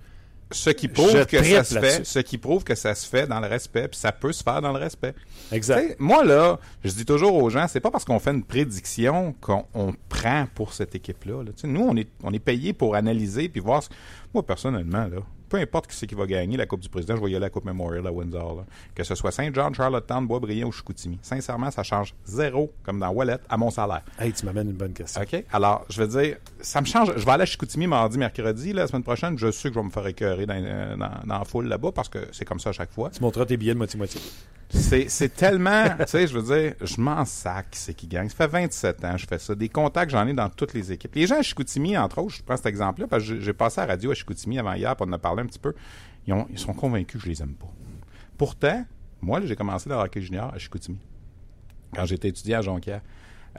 Ce qui prouve que ça se fait, ce qui prouve que ça se fait dans le respect, puis ça peut se faire dans le respect. Exact. Moi là, je dis toujours aux gens, c'est pas parce qu'on fait une prédiction qu'on on prend pour cette équipe-là. là. Nous, on est, on est payé pour analyser puis voir. ce- Moi personnellement là, peu importe qui c'est qui va gagner la Coupe du Président, je vais y aller à la Coupe Memorial à Windsor. là. Que ce soit Saint-Jean, Charlottetown, Boisbriand ou Chicoutimi. Sincèrement, ça change zéro, comme dans Wallet, à mon salaire. Hey, tu m'amènes une bonne question. OK? Alors, je veux dire, ça me change. Je vais aller à Chicoutimi mardi, mercredi. La semaine prochaine, je sais que je vais me faire écœurer dans, euh, dans, dans la foule là-bas parce que c'est comme ça à chaque fois. Tu montreras tes billets de moitié-moitié. C'est tellement. tu sais, je veux dire, je m'en sac, c'est qui gagne. Ça fait 27 ans que je fais ça. Des contacts, j'en ai dans toutes les équipes. Les gens à Chicoutimi, entre autres, je prends cet exemple-là parce que j'ai- passé à la radio à Chicoutimi avant hier pour en parler un petit peu. Ils, ont- ils sont convaincus que je les aime pas. Pourtant, moi, j'ai commencé le hockey junior à Chicoutimi quand j'étais étudiant à Jonquière.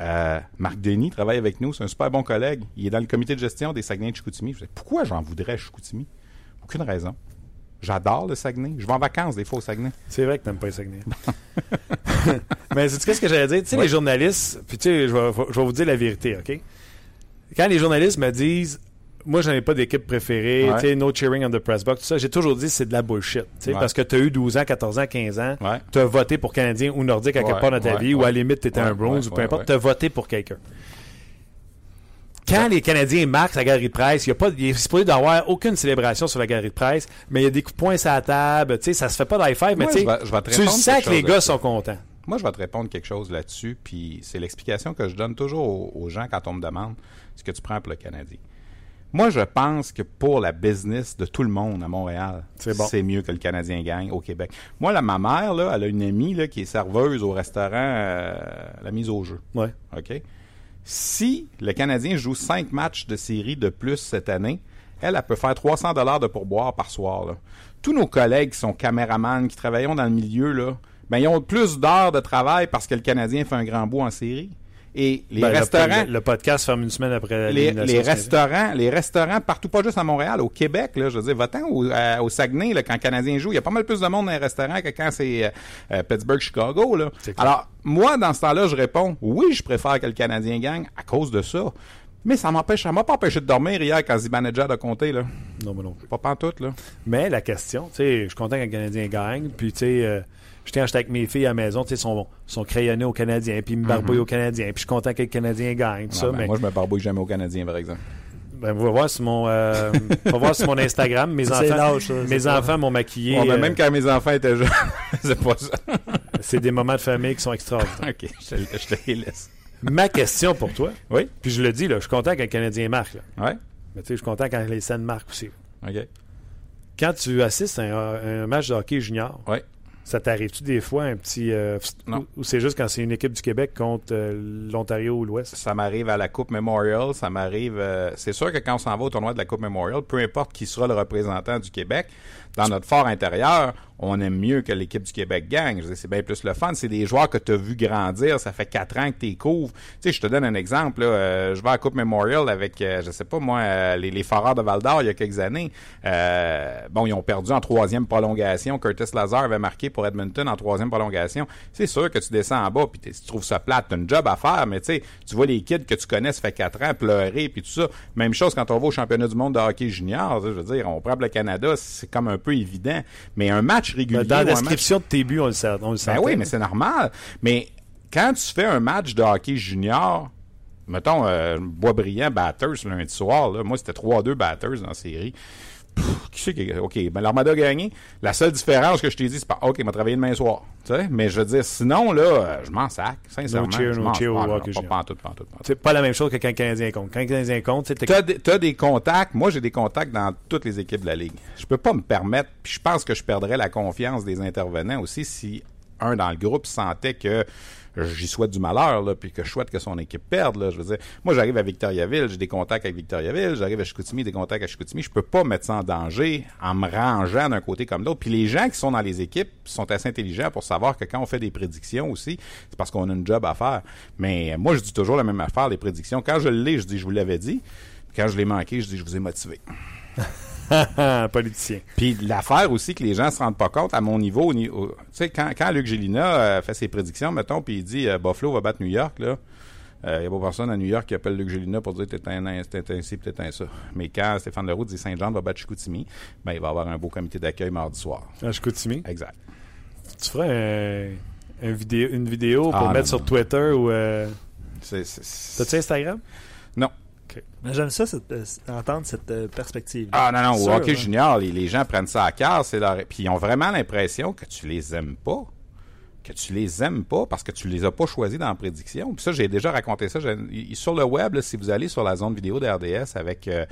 Euh, Marc Denis travaille avec nous, c'est un super bon collègue. Il est dans le comité de gestion des Saguenay de Chicoutimi. Je disais, pourquoi j'en voudrais à Chicoutimi? Aucune raison. J'adore le Saguenay. Je vais en vacances des fois au Saguenay. C'est vrai que t'aimes pas les Saguenay. Mais sais-tu qu'est-ce que j'allais dire? Tu sais, les journalistes, puis tu sais, je vais, je vais vous dire la vérité, OK? quand les journalistes me disent moi, je n'en ai pas d'équipe préférée, Ouais. tu sais, no cheering on the press box, tout ça, j'ai toujours dit c'est de la bullshit. tu sais, Ouais. Parce que tu as eu 12 ans, 14 ans, 15 ans, Ouais. tu as voté pour Canadien ou Nordique à quelque part dans ta vie, ou à la limite, tu étais un ouais, ou peu importe, tu as voté pour quelqu'un. Quand les Canadiens marquent la galerie de presse, il y a pas, il est supposé d'avoir aucune célébration sur la galerie de presse, mais il y a des coups de poing sur la table, tu sais, ça se fait pas d'high five, mais Moi, tu sais, je vais- je vais te tu sais que les gars sont contents. Moi, je vais te répondre quelque chose là-dessus, puis c'est l'explication que je donne toujours aux, aux gens quand on me demande ce que tu prends pour le Canadien. Moi, je pense que pour la business de tout le monde à Montréal, C'est bon. mieux que le Canadien gagne au Québec. Moi, là, ma mère, là, elle a une amie là, qui est serveuse au restaurant euh, La Mise au Jeu. Ouais. OK? Si le Canadien joue cinq matchs de série de plus cette année, elle, elle peut faire 300 dollars de pourboire par soir. Tous nos collègues qui sont caméramans, qui travaillent dans le milieu, là, ben, ils ont plus d'heures de travail parce que le Canadien fait un grand bout en série. Et les Ben, restaurants... Le, le podcast ferme une semaine après Les, les restaurants, les restaurants partout, pas juste à Montréal, au Québec, là, je veux dire, va-t'en au, au Saguenay, là, quand le Canadien joue, il y a pas mal plus de monde dans les restaurants que quand c'est euh, euh, Pittsburgh, Chicago, là. Alors, moi, dans ce temps-là, je réponds, oui, je préfère que le Canadien gagne à cause de ça. Mais ça m'empêche, ça m'a pas empêché de dormir hier quand Zibanejad a compté, là. Non, mais non. Pas pantoute, là. Mais la question, tu sais, je suis content que le Canadien gagne. Puis, tu sais, euh, j'étais acheté avec mes filles à la maison, tu sais, sont, sont crayonnés au Canadien, puis ils me barbouillent au Canadien. Puis, je suis content que le Canadien gagne, tout Non, ça. ben, mais Moi, je me barbouille jamais au Canadien, par exemple. ben, on va voir sur mon, euh, on va voir sur mon Instagram. Mes enfants, ça, mes m'ont maquillé. Bon, ben, euh, même quand mes enfants étaient jeunes, c'est pas ça. C'est des moments de famille qui sont extraordinaires. OK, je, te- je te les laisse. Ma question pour toi, Oui? puis je le dis, là, je suis content que le Canadien marque. là. Ouais? Mais tu sais, je suis content quand les scènes marquent aussi. OK. Quand tu assistes à un, un match de hockey junior, Ouais. Ça t'arrive-tu des fois un petit... euh, Non. Ou, c'est juste quand c'est une équipe du Québec contre euh, l'Ontario ou l'Ouest? Ça m'arrive à la Coupe Memorial, ça m'arrive. euh, c'est sûr que quand on s'en va au tournoi de la Coupe Memorial, peu importe qui sera le représentant du Québec, dans notre fort intérieur, on aime mieux que l'équipe du Québec gagne. C'est bien plus le fun. C'est des joueurs que tu as vu grandir. Ça fait quatre ans que tu couvres. Tu sais, je te donne un exemple. là. Euh, je vais à Coupe Memorial avec, euh, je sais pas moi, euh, les, les Foreurs de Val d'Or il y a quelques années. Euh, bon, ils ont perdu en troisième prolongation. Curtis Lazar avait marqué pour Edmonton en troisième prolongation. C'est sûr que tu descends en bas puis tu trouves ça plate. Tu as une job à faire, mais tu sais, tu vois les kids que tu connais, ça fait quatre ans, pleurer puis tout ça. Même chose quand on va au championnat du monde de hockey junior. Je veux dire, on prend le Canada, c'est comme un peu évident. Mais un match régulier. Ben, dans la match- description de tes buts, on le sait. On le ben oui, mais c'est normal. Mais quand tu fais un match de hockey junior, mettons euh, Boisbriand Batters lundi soir, là, moi c'était 3-2 Batters dans la série. Pff, qui c'est qui OK, ben l'Armada a gagné. La seule différence que je t'ai dit, c'est pas OK, il m'a travaillé demain soir. Mais je veux dire, sinon, là, je m'en sac, sincèrement. No cheer, je no cheer non, pas. C'est pas la même chose que quand le Canadien compte. Quand le Canadien compte, tu des, t'as des contacts. Moi, j'ai des contacts dans toutes les équipes de la Ligue. Je peux pas me permettre, puis je pense que je perdrais la confiance des intervenants aussi si un dans le groupe sentait que j'y souhaite du malheur, là, puis que je souhaite que son équipe perde. Là. Je veux dire, moi, j'arrive à Victoriaville, j'ai des contacts avec Victoriaville, j'arrive à Chicoutimi, des contacts à Chicoutimi. Je peux pas mettre ça en danger en me rangeant d'un côté comme l'autre. Puis les gens qui sont dans les équipes sont assez intelligents pour savoir que quand on fait des prédictions aussi, c'est parce qu'on a une job à faire. Mais moi, je dis toujours la même affaire, les prédictions. Quand je l'ai, je dis, je vous l'avais dit. Quand je l'ai manqué, je dis, je vous ai motivé. politicien. Puis l'affaire aussi que les gens se rendent pas compte à mon niveau, au ni- au- tu sais, quand, quand Luc Gélina euh, fait ses prédictions, mettons, puis il dit euh, Buffalo va battre New York, là, il n'y a pas personne à New York qui appelle Luc Gélina pour dire t'es un, un, t'es un ci, peut-être un ça. Mais quand Stéphane Leroux dit Saint-Jean va battre Chicoutimi, ben, il va avoir un beau comité d'accueil mardi soir. À Chicoutimi? Exact. Tu ferais un, un vidéo, une vidéo pour Ah, mettre non, sur non. Twitter ou. Euh... T'as-tu Instagram? Mais j'aime ça, cette, euh, entendre cette euh, perspective. Ah non, non, au Sûr, hockey hein. junior, les, les gens prennent ça à cœur, c'est leur... puis ils ont vraiment l'impression que tu les aimes pas. Que tu les aimes pas parce que tu les as pas choisis dans la prédiction. Puis ça, j'ai déjà raconté ça. Sur le web, là, si vous allez sur la zone vidéo de RDS avec euh,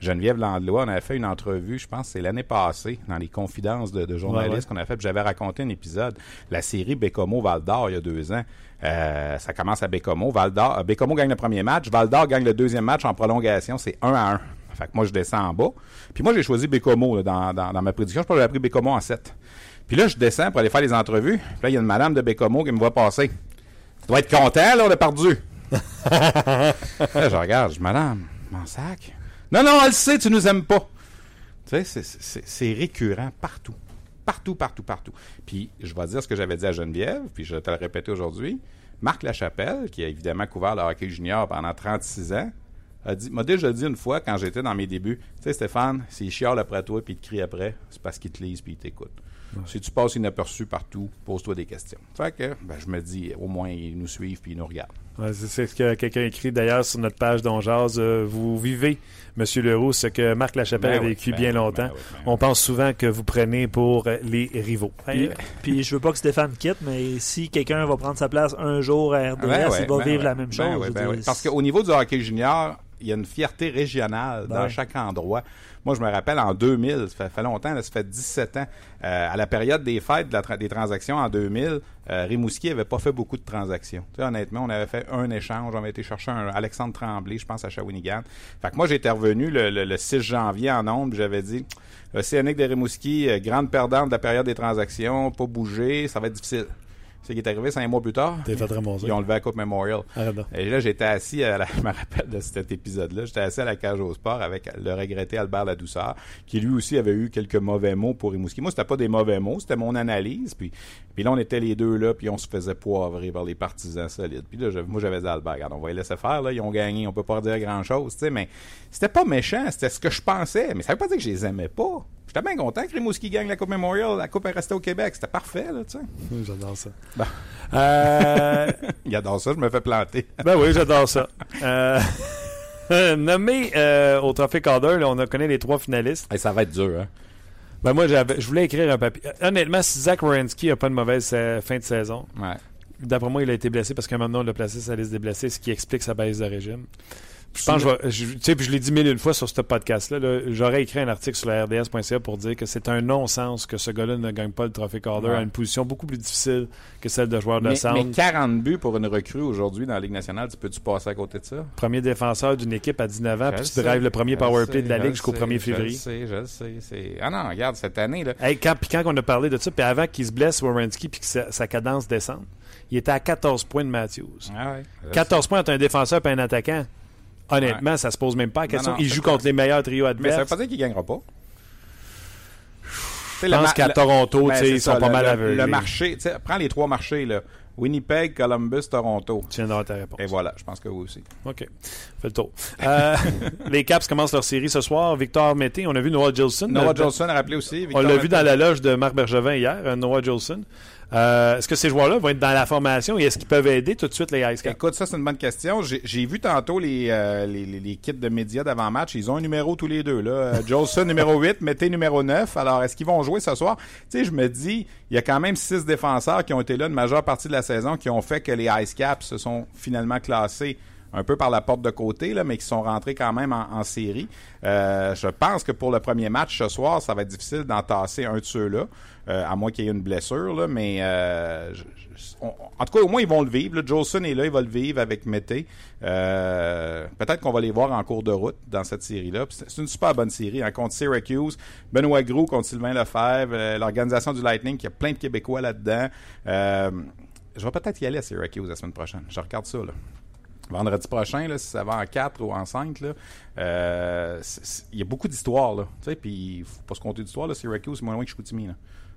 Geneviève Landlois, on avait fait une entrevue, je pense, c'est l'année passée, dans les confidences de, de journalistes Ouais, ouais. qu'on a fait. Puis J'avais raconté un épisode, la série Bécomo Val d'Or il y a deux ans. Euh, ça commence à Bécomo. Val d'Or, euh, Bécomo gagne le premier match. Val d'Or gagne le deuxième match en prolongation. C'est 1 à 1. Fait que moi, je descends en bas. Puis moi, j'ai choisi Bécomo là, dans, dans, dans ma prédiction. Je pense que j'avais pris Bécomo en 7. Puis là, je descends pour aller faire les entrevues. Puis là, il y a une madame de Bécomo qui me voit passer. Tu dois être content, là, on a perdu. là, je regarde, je dis, madame, m'en sac. Non, non, elle sait, tu nous aimes pas. Tu sais, c'est récurrent partout. Partout, partout, partout. Puis, je vais dire ce que j'avais dit à Geneviève, puis je vais te le répéter aujourd'hui. Marc Lachapelle, qui a évidemment couvert le hockey junior pendant 36 ans, a dit, m'a déjà dit une fois quand j'étais dans mes débuts, tu sais Stéphane, s'il chiale après toi puis il te crie après, c'est parce qu'il te lise puis il t'écoute. Si tu passes inaperçu partout, pose-toi des questions. Fait que, ben, je me dis, au moins, ils nous suivent puis ils nous regardent. Ouais, c'est ce que quelqu'un écrit d'ailleurs sur notre page d'Onjaz. Euh, vous vivez, Monsieur Leroux, ce que Marc Lachapelle Ben a oui, vécu ben bien longtemps. ben oui, ben oui. On pense souvent que vous prenez pour euh, les rivaux. Puis, puis je veux pas que Stéphane quitte, mais si quelqu'un va prendre sa place un jour à RDS, Ben ouais, il va ben vivre la même chose. Ben ben. Parce qu'au niveau du hockey junior, il y a une fierté régionale Ben dans chaque endroit. Moi, je me rappelle en 2000, ça fait, longtemps, ça fait 17 ans, euh, à la période des fêtes des transactions en 2000, euh, Rimouski avait pas fait beaucoup de transactions. Honnêtement, on avait fait un échange, on avait été chercher un Alexandre Tremblay, je pense, à Shawinigan. Fait que moi, j'étais revenu le, le- le 6 janvier en puis j'avais dit, Océanique de Rimouski, euh, grande perdante de la période des transactions, pas bouger, ça va être difficile. C'est qui est arrivé cinq mois plus tard. T'es fait ramasser. Ils ont levé la Coupe Memorial. Et là, j'étais assis, à la, je me rappelle de cet épisode-là, j'étais assis à la cage au sport avec le regretté Albert Ladouceur, qui lui aussi avait eu quelques mauvais mots pour Rimouski. Moi, c'était pas des mauvais mots, c'était mon analyse. Puis, puis là, on était les deux là, puis on se faisait poivrer par les partisans solides. Puis là, je- moi, j'avais dit à Albert, regarde, on va les laisser faire, là, ils ont gagné, on peut pas dire grand-chose, tu sais, mais c'était pas méchant, c'était ce que je pensais, mais ça veut pas dire que je les aimais pas. J'étais bien content que Rimouski gagne la Coupe Memorial, la Coupe est restée au Québec, c'était parfait, là, tu sais. J'adore ça. Bon. Euh, Il adore ça, je me fais planter. ben oui, j'adore ça. Euh, nommé euh, au Trophée Calder, là, on a connaît les trois finalistes. Et ça va être dur, hein. Ben moi, j'avais, je voulais écrire un papier. Honnêtement, si Zach Wierenski a pas de mauvaise fin de saison, Ouais. d'après moi, il a été blessé parce qu'à un moment donné, on l'a placé sur la liste des blessés, ce qui explique sa baisse de régime. Je pense, que je tu sais, puis je l'ai dit mille une fois sur ce podcast-là. là, J'aurais écrit un article sur la RDS.ca pour dire que c'est un non-sens que ce gars-là ne gagne pas le trophée Calder Ouais. à une position beaucoup plus difficile que celle de joueur de Mais, centre. mais 40 buts pour une recrue aujourd'hui dans la Ligue nationale, tu peux-tu passer à côté de ça? Premier défenseur d'une équipe à 19 ans, Je puis tu drives le premier power play de la Ligue jusqu'au le 1er sais, février. Je le sais, je le sais. Ah non, regarde, cette année, là. Hey, quand, puis quand on a parlé de ça, puis avant qu'il se blesse, Wierenski, puis que sa, sa cadence descende, il était à 14 points de Matthews. Ah ouais, je 14 points entre un défenseur et un attaquant. Honnêtement, ça se pose même pas la question. non, il joue clair. contre les meilleurs trios Mais ça veut adverses. pas dire qu'il gagnera pas. Je pense qu'à Toronto, ils sont pas mal aveuglés. Le marché, prends les trois marchés, là. Winnipeg, Columbus, Toronto. Tu viens d'avoir ta réponse. Et voilà, je pense que vous aussi. OK. Fais le tour. Euh, les Caps commencent leur série ce soir. Victor Mété, on a vu Noah Gilson. Noah Euh, Jolson a rappelé aussi. On l'a vu dans la loge de Marc Bergevin hier, euh, Noah Gilson. Euh, est-ce que ces joueurs-là vont être dans la formation et est-ce qu'ils peuvent aider tout de suite les Ice Caps? Écoute, ça, c'est une bonne question. J'ai j'ai vu tantôt les, euh, les, les, les kits de médias d'avant-match. Ils ont un numéro tous les deux. Là. Jolson, numéro 8, Mété, numéro 9. Alors, est-ce qu'ils vont jouer ce soir? Tu sais, je me dis, il y a quand même six défenseurs qui ont été là une majeure partie de la saison qui ont fait que les Ice Caps se sont finalement classés un peu par la porte de côté, là, mais qui sont rentrés quand même en, en série. Euh, je pense que pour le premier match ce soir, ça va être difficile d'entasser un de ceux-là, euh, à moins qu'il y ait une blessure. Mais euh, en tout cas, au moins, ils vont le vivre. Là. Jolson est là, il va le vivre avec Mété. Euh, Peut-être qu'on va les voir en cours de route dans cette série-là. C'est une super bonne série. Hein, contre Syracuse, Benoît Groux contre Sylvain Lefebvre, l'organisation du Lightning, qui a plein de Québécois là-dedans. Je vais peut-être y aller à Syracuse la semaine prochaine. Je regarde ça. Là. Vendredi prochain, si ça va en 4 ou en 5, là, euh, c'est- c'est- il y a beaucoup d'histoires. il faut pas se compter d'histoires. Syracuse, c'est moins loin que Chicoutimi. Là,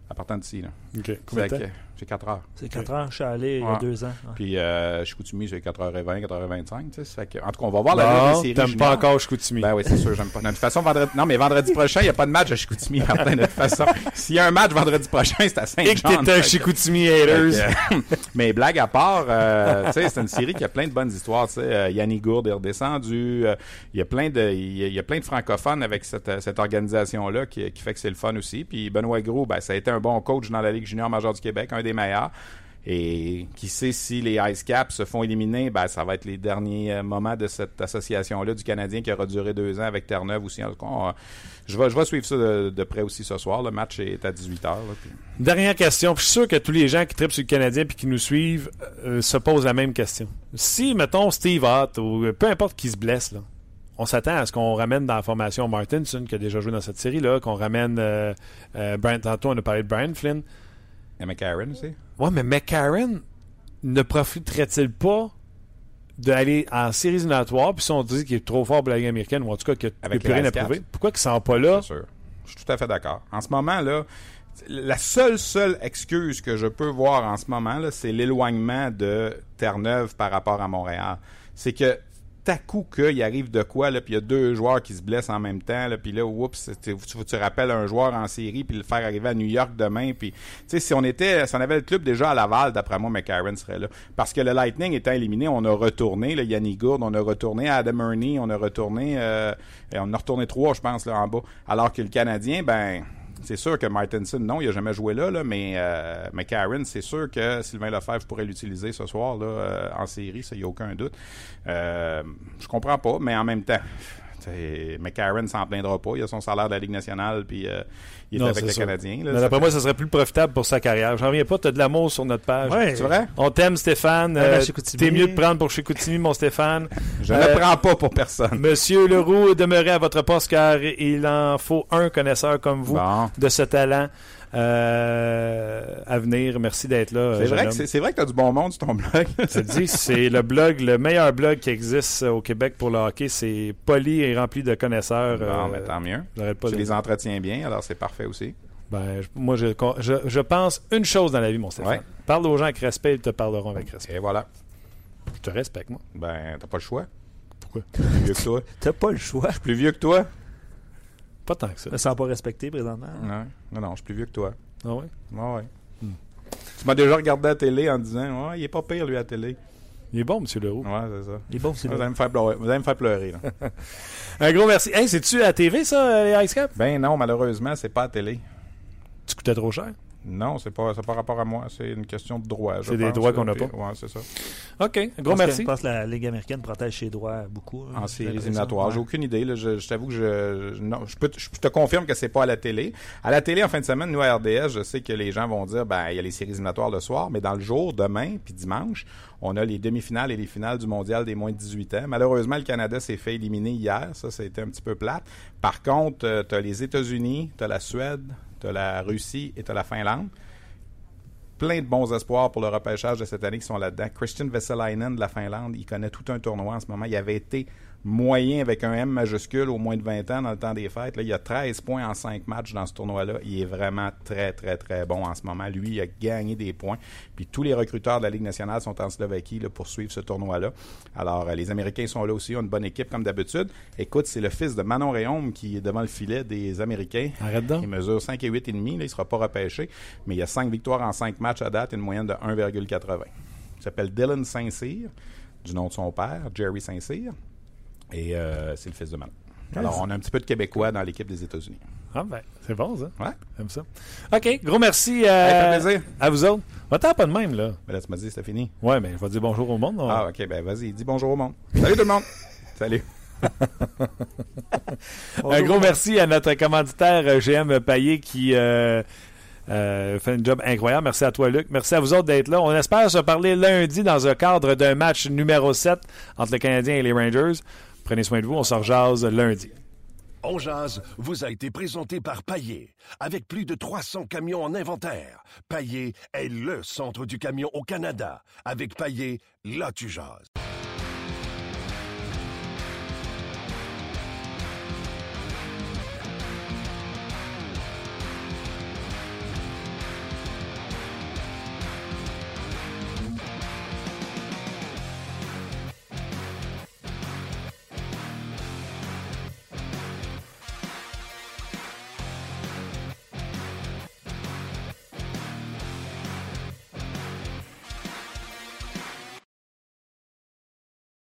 à partant d'ici. là. OK. Combien de Fait temps? J'ai 4 heures. C'est 4 heures, je suis allé il y a Ouais. 2 ans. Ouais. Puis euh, Chicoutimi, c'est 4h20, 4h25. Tu sais, que- en tout cas, on va voir la Bon, séries. t'aimes pas encore Chicoutimi. Ben oui, c'est sûr, j'aime pas. De toute façon, vendredi... Non, mais vendredi prochain, il n'y a pas de match à Chicoutimi, Martin, de toute façon. S'il y a un match vendredi prochain, c'est à Et Saint-Jean. que t'es un Chicoutimi haters. Mais blague à part, euh, tu sais, c'est une série qui a plein de bonnes histoires. Tu sais, euh, Yannick Gourde est redescendu. euh, Il y a plein de, il y a, il y a plein de francophones avec cette, cette organisation-là qui, qui fait que c'est le fun aussi. Puis Benoît Gros, ben, ça a été un bon coach dans la Ligue junior majeure du Québec, un des meilleurs. Et qui sait si les Ice Caps se font éliminer, ben, ça va être les derniers euh, moments de cette association-là du Canadien qui aura duré deux ans avec Terre-Neuve aussi. En tout cas, je, vais, je suivre ça de, près aussi ce soir. Le match est à 18h. Dernière question. Puis Je suis sûr que tous les gens qui tripent sur le Canadien et qui nous suivent euh, se posent la même question. Si, mettons, Steve Ott ou euh, peu importe qui se blesse, on s'attend à ce qu'on ramène dans la formation Martinson, qui a déjà joué dans cette série-là, qu'on ramène euh, euh, on a parlé de Brian Flynn. Et McCarron aussi? Ouais, mais McCarron ne profiterait-il pas d'aller en séries éliminatoires, puis si on dit qu'il est trop fort pour la Ligue américaine, ou en tout cas qu'il n'y a Avec plus rien à prouver, pourquoi qu'il ne sent pas là? Sûr. Je suis tout à fait d'accord. En ce moment, là, la seule, seule excuse que je peux voir en ce moment, là, c'est l'éloignement de Terre-Neuve par rapport à Montréal. C'est que à coup qu'il arrive de quoi, là, puis il y a deux joueurs qui se blessent en même temps, là, puis là, oups, tu, tu, rappelles un joueur en série, puis le faire arriver à New York demain, puis, tu sais, si on était, si on avait le club déjà à Laval, d'après moi, McCarron serait là. Parce que le Lightning étant éliminé, on a retourné, là, Yannick Gourde, on a retourné Adam Ernie, on a retourné, euh, on a retourné trois, je pense, là, en bas. Alors que le Canadien, ben, c'est sûr que Martinson, non, il n'a jamais joué là, là mais, euh, mais Karen, c'est sûr que Sylvain Lefebvre pourrait l'utiliser ce soir là, euh, en série, ça, il n'y a aucun doute. Euh, je comprends pas, mais en même temps, mais Karen s'en plaindra pas. Il a son salaire de la Ligue nationale, puis euh, il est Non, avec c'est le ça. Canadien. là. Mais Ça D'après fait- moi, ça serait plus profitable pour sa carrière. J'en reviens pas, tu as de l'amour sur notre page. Ouais. C'est vrai? On t'aime, Stéphane. Euh. T'es mieux de prendre pour Chicoutimi, mon Stéphane. Je Euh, ne prends pas pour personne. Monsieur Leroux, demeurez à votre poste car il en faut un connaisseur comme vous Bon. de ce talent euh, à venir. Merci d'être là. C'est vrai, que c'est c'est vrai que tu as du bon monde sur ton blog. Je te dis, c'est le blog, le meilleur blog qui existe au Québec pour le hockey. C'est poli et rempli de connaisseurs. Bon, euh, tant mieux. pas Tu de- les entretiens bien, alors c'est parfait aussi. Ben, moi, je, je, je pense une chose dans la vie, mon Stéphane. Ouais. Parle aux gens avec respect, ils te parleront avec respect. Et voilà. Je te respecte, moi. Ben, t'as pas le choix. Pourquoi? Je suis plus vieux que toi. T'as pas le choix. Je suis plus vieux que toi. Pas tant que ça. Sens pas respecté présentement. Non, non, je suis plus vieux que toi. Ah ouais? Ouais, ouais. Hmm. Tu m'as déjà regardé à la télé en disant Ouais, il est pas pire lui à la télé. Il est bon, M. Leroux. Ouais, c'est ça. Il est bon, c'est Vous allez me faire pleurer. Vous allez me faire pleurer là. Un gros merci. Hey, c'est-tu à la TV, ça, les Ice Cap? ben non, malheureusement, c'est pas à la télé. Tu coûtais trop cher? Non, c'est pas, pas rapport à moi. C'est une question de droit. C'est des droits qu'on n'a pas. Ouais, c'est ça. OK. Gros pense que- merci. Je pense que la Ligue américaine protège ses droits beaucoup. hein. En séries éliminatoires. J'ai aucune idée. là. Je, je t'avoue que je, non, je, peux, te- je te confirme que c'est pas à la télé. À la télé, en fin de semaine, nous, à RDS, je sais que les gens vont dire, ben, il y a les séries éliminatoires le soir, mais dans le jour, demain, puis dimanche, on a les demi-finales et les finales du mondial des moins de 18 ans. Malheureusement, le Canada s'est fait éliminer hier. Ça, ça a été un petit peu plate. Par contre, tu as les États-Unis, tu as la Suède, tu as la Russie et tu as la Finlande plein de bons espoirs pour le repêchage de cette année qui sont là-dedans. Christian Veselainen de la Finlande, il connaît tout un tournoi en ce moment. Il avait été moyen avec un M majuscule au moins de 20 ans dans le temps des fêtes. Là, il a 13 points en 5 matchs dans ce tournoi-là. Il est vraiment très, très, très bon en ce moment. Lui, il a gagné des points. Puis tous les recruteurs de la Ligue nationale sont en Slovaquie là, pour suivre ce tournoi-là. Alors, euh, les Américains sont là aussi, ont une bonne équipe comme d'habitude. Écoute, c'est le fils de Manon Réaume qui est devant le filet des Américains. Arrête donc. Il mesure 5 et 8 et demi, là, il sera pas repêché, mais il a 5 victoires en 5 matchs à date et une moyenne de 1,80. Il s'appelle Dylan Saint-Cyr, du nom de son père, Jerry Saint-Cyr, et euh, c'est le fils de Manon. Alors, on a un petit peu de Québécois dans l'équipe des États-Unis. Ah ben, c'est bon, ça. Ouais. J'aime ça. OK. Gros merci euh, à vous autres. Va-t'en pas de même, là. Ben là, tu m'as dit, c'était fini. Ouais, mais je vais dire bonjour au monde. on- Ah, ok, ben vas-y, dis bonjour au monde. Salut tout le monde. Salut. Un gros merci à notre commanditaire euh, GM Payet qui euh, euh, fait un job incroyable. Merci à toi, Luc. Merci à vous autres d'être là. On espère se parler lundi dans un cadre d'un match numéro 7 entre le Canadien et les Rangers. Prenez soin de vous. On se rejase lundi. On jase vous a été présenté par Paillé. Avec plus de 300 camions en inventaire, Paillé est le centre du camion au Canada. Avec Paillé, là tu jases.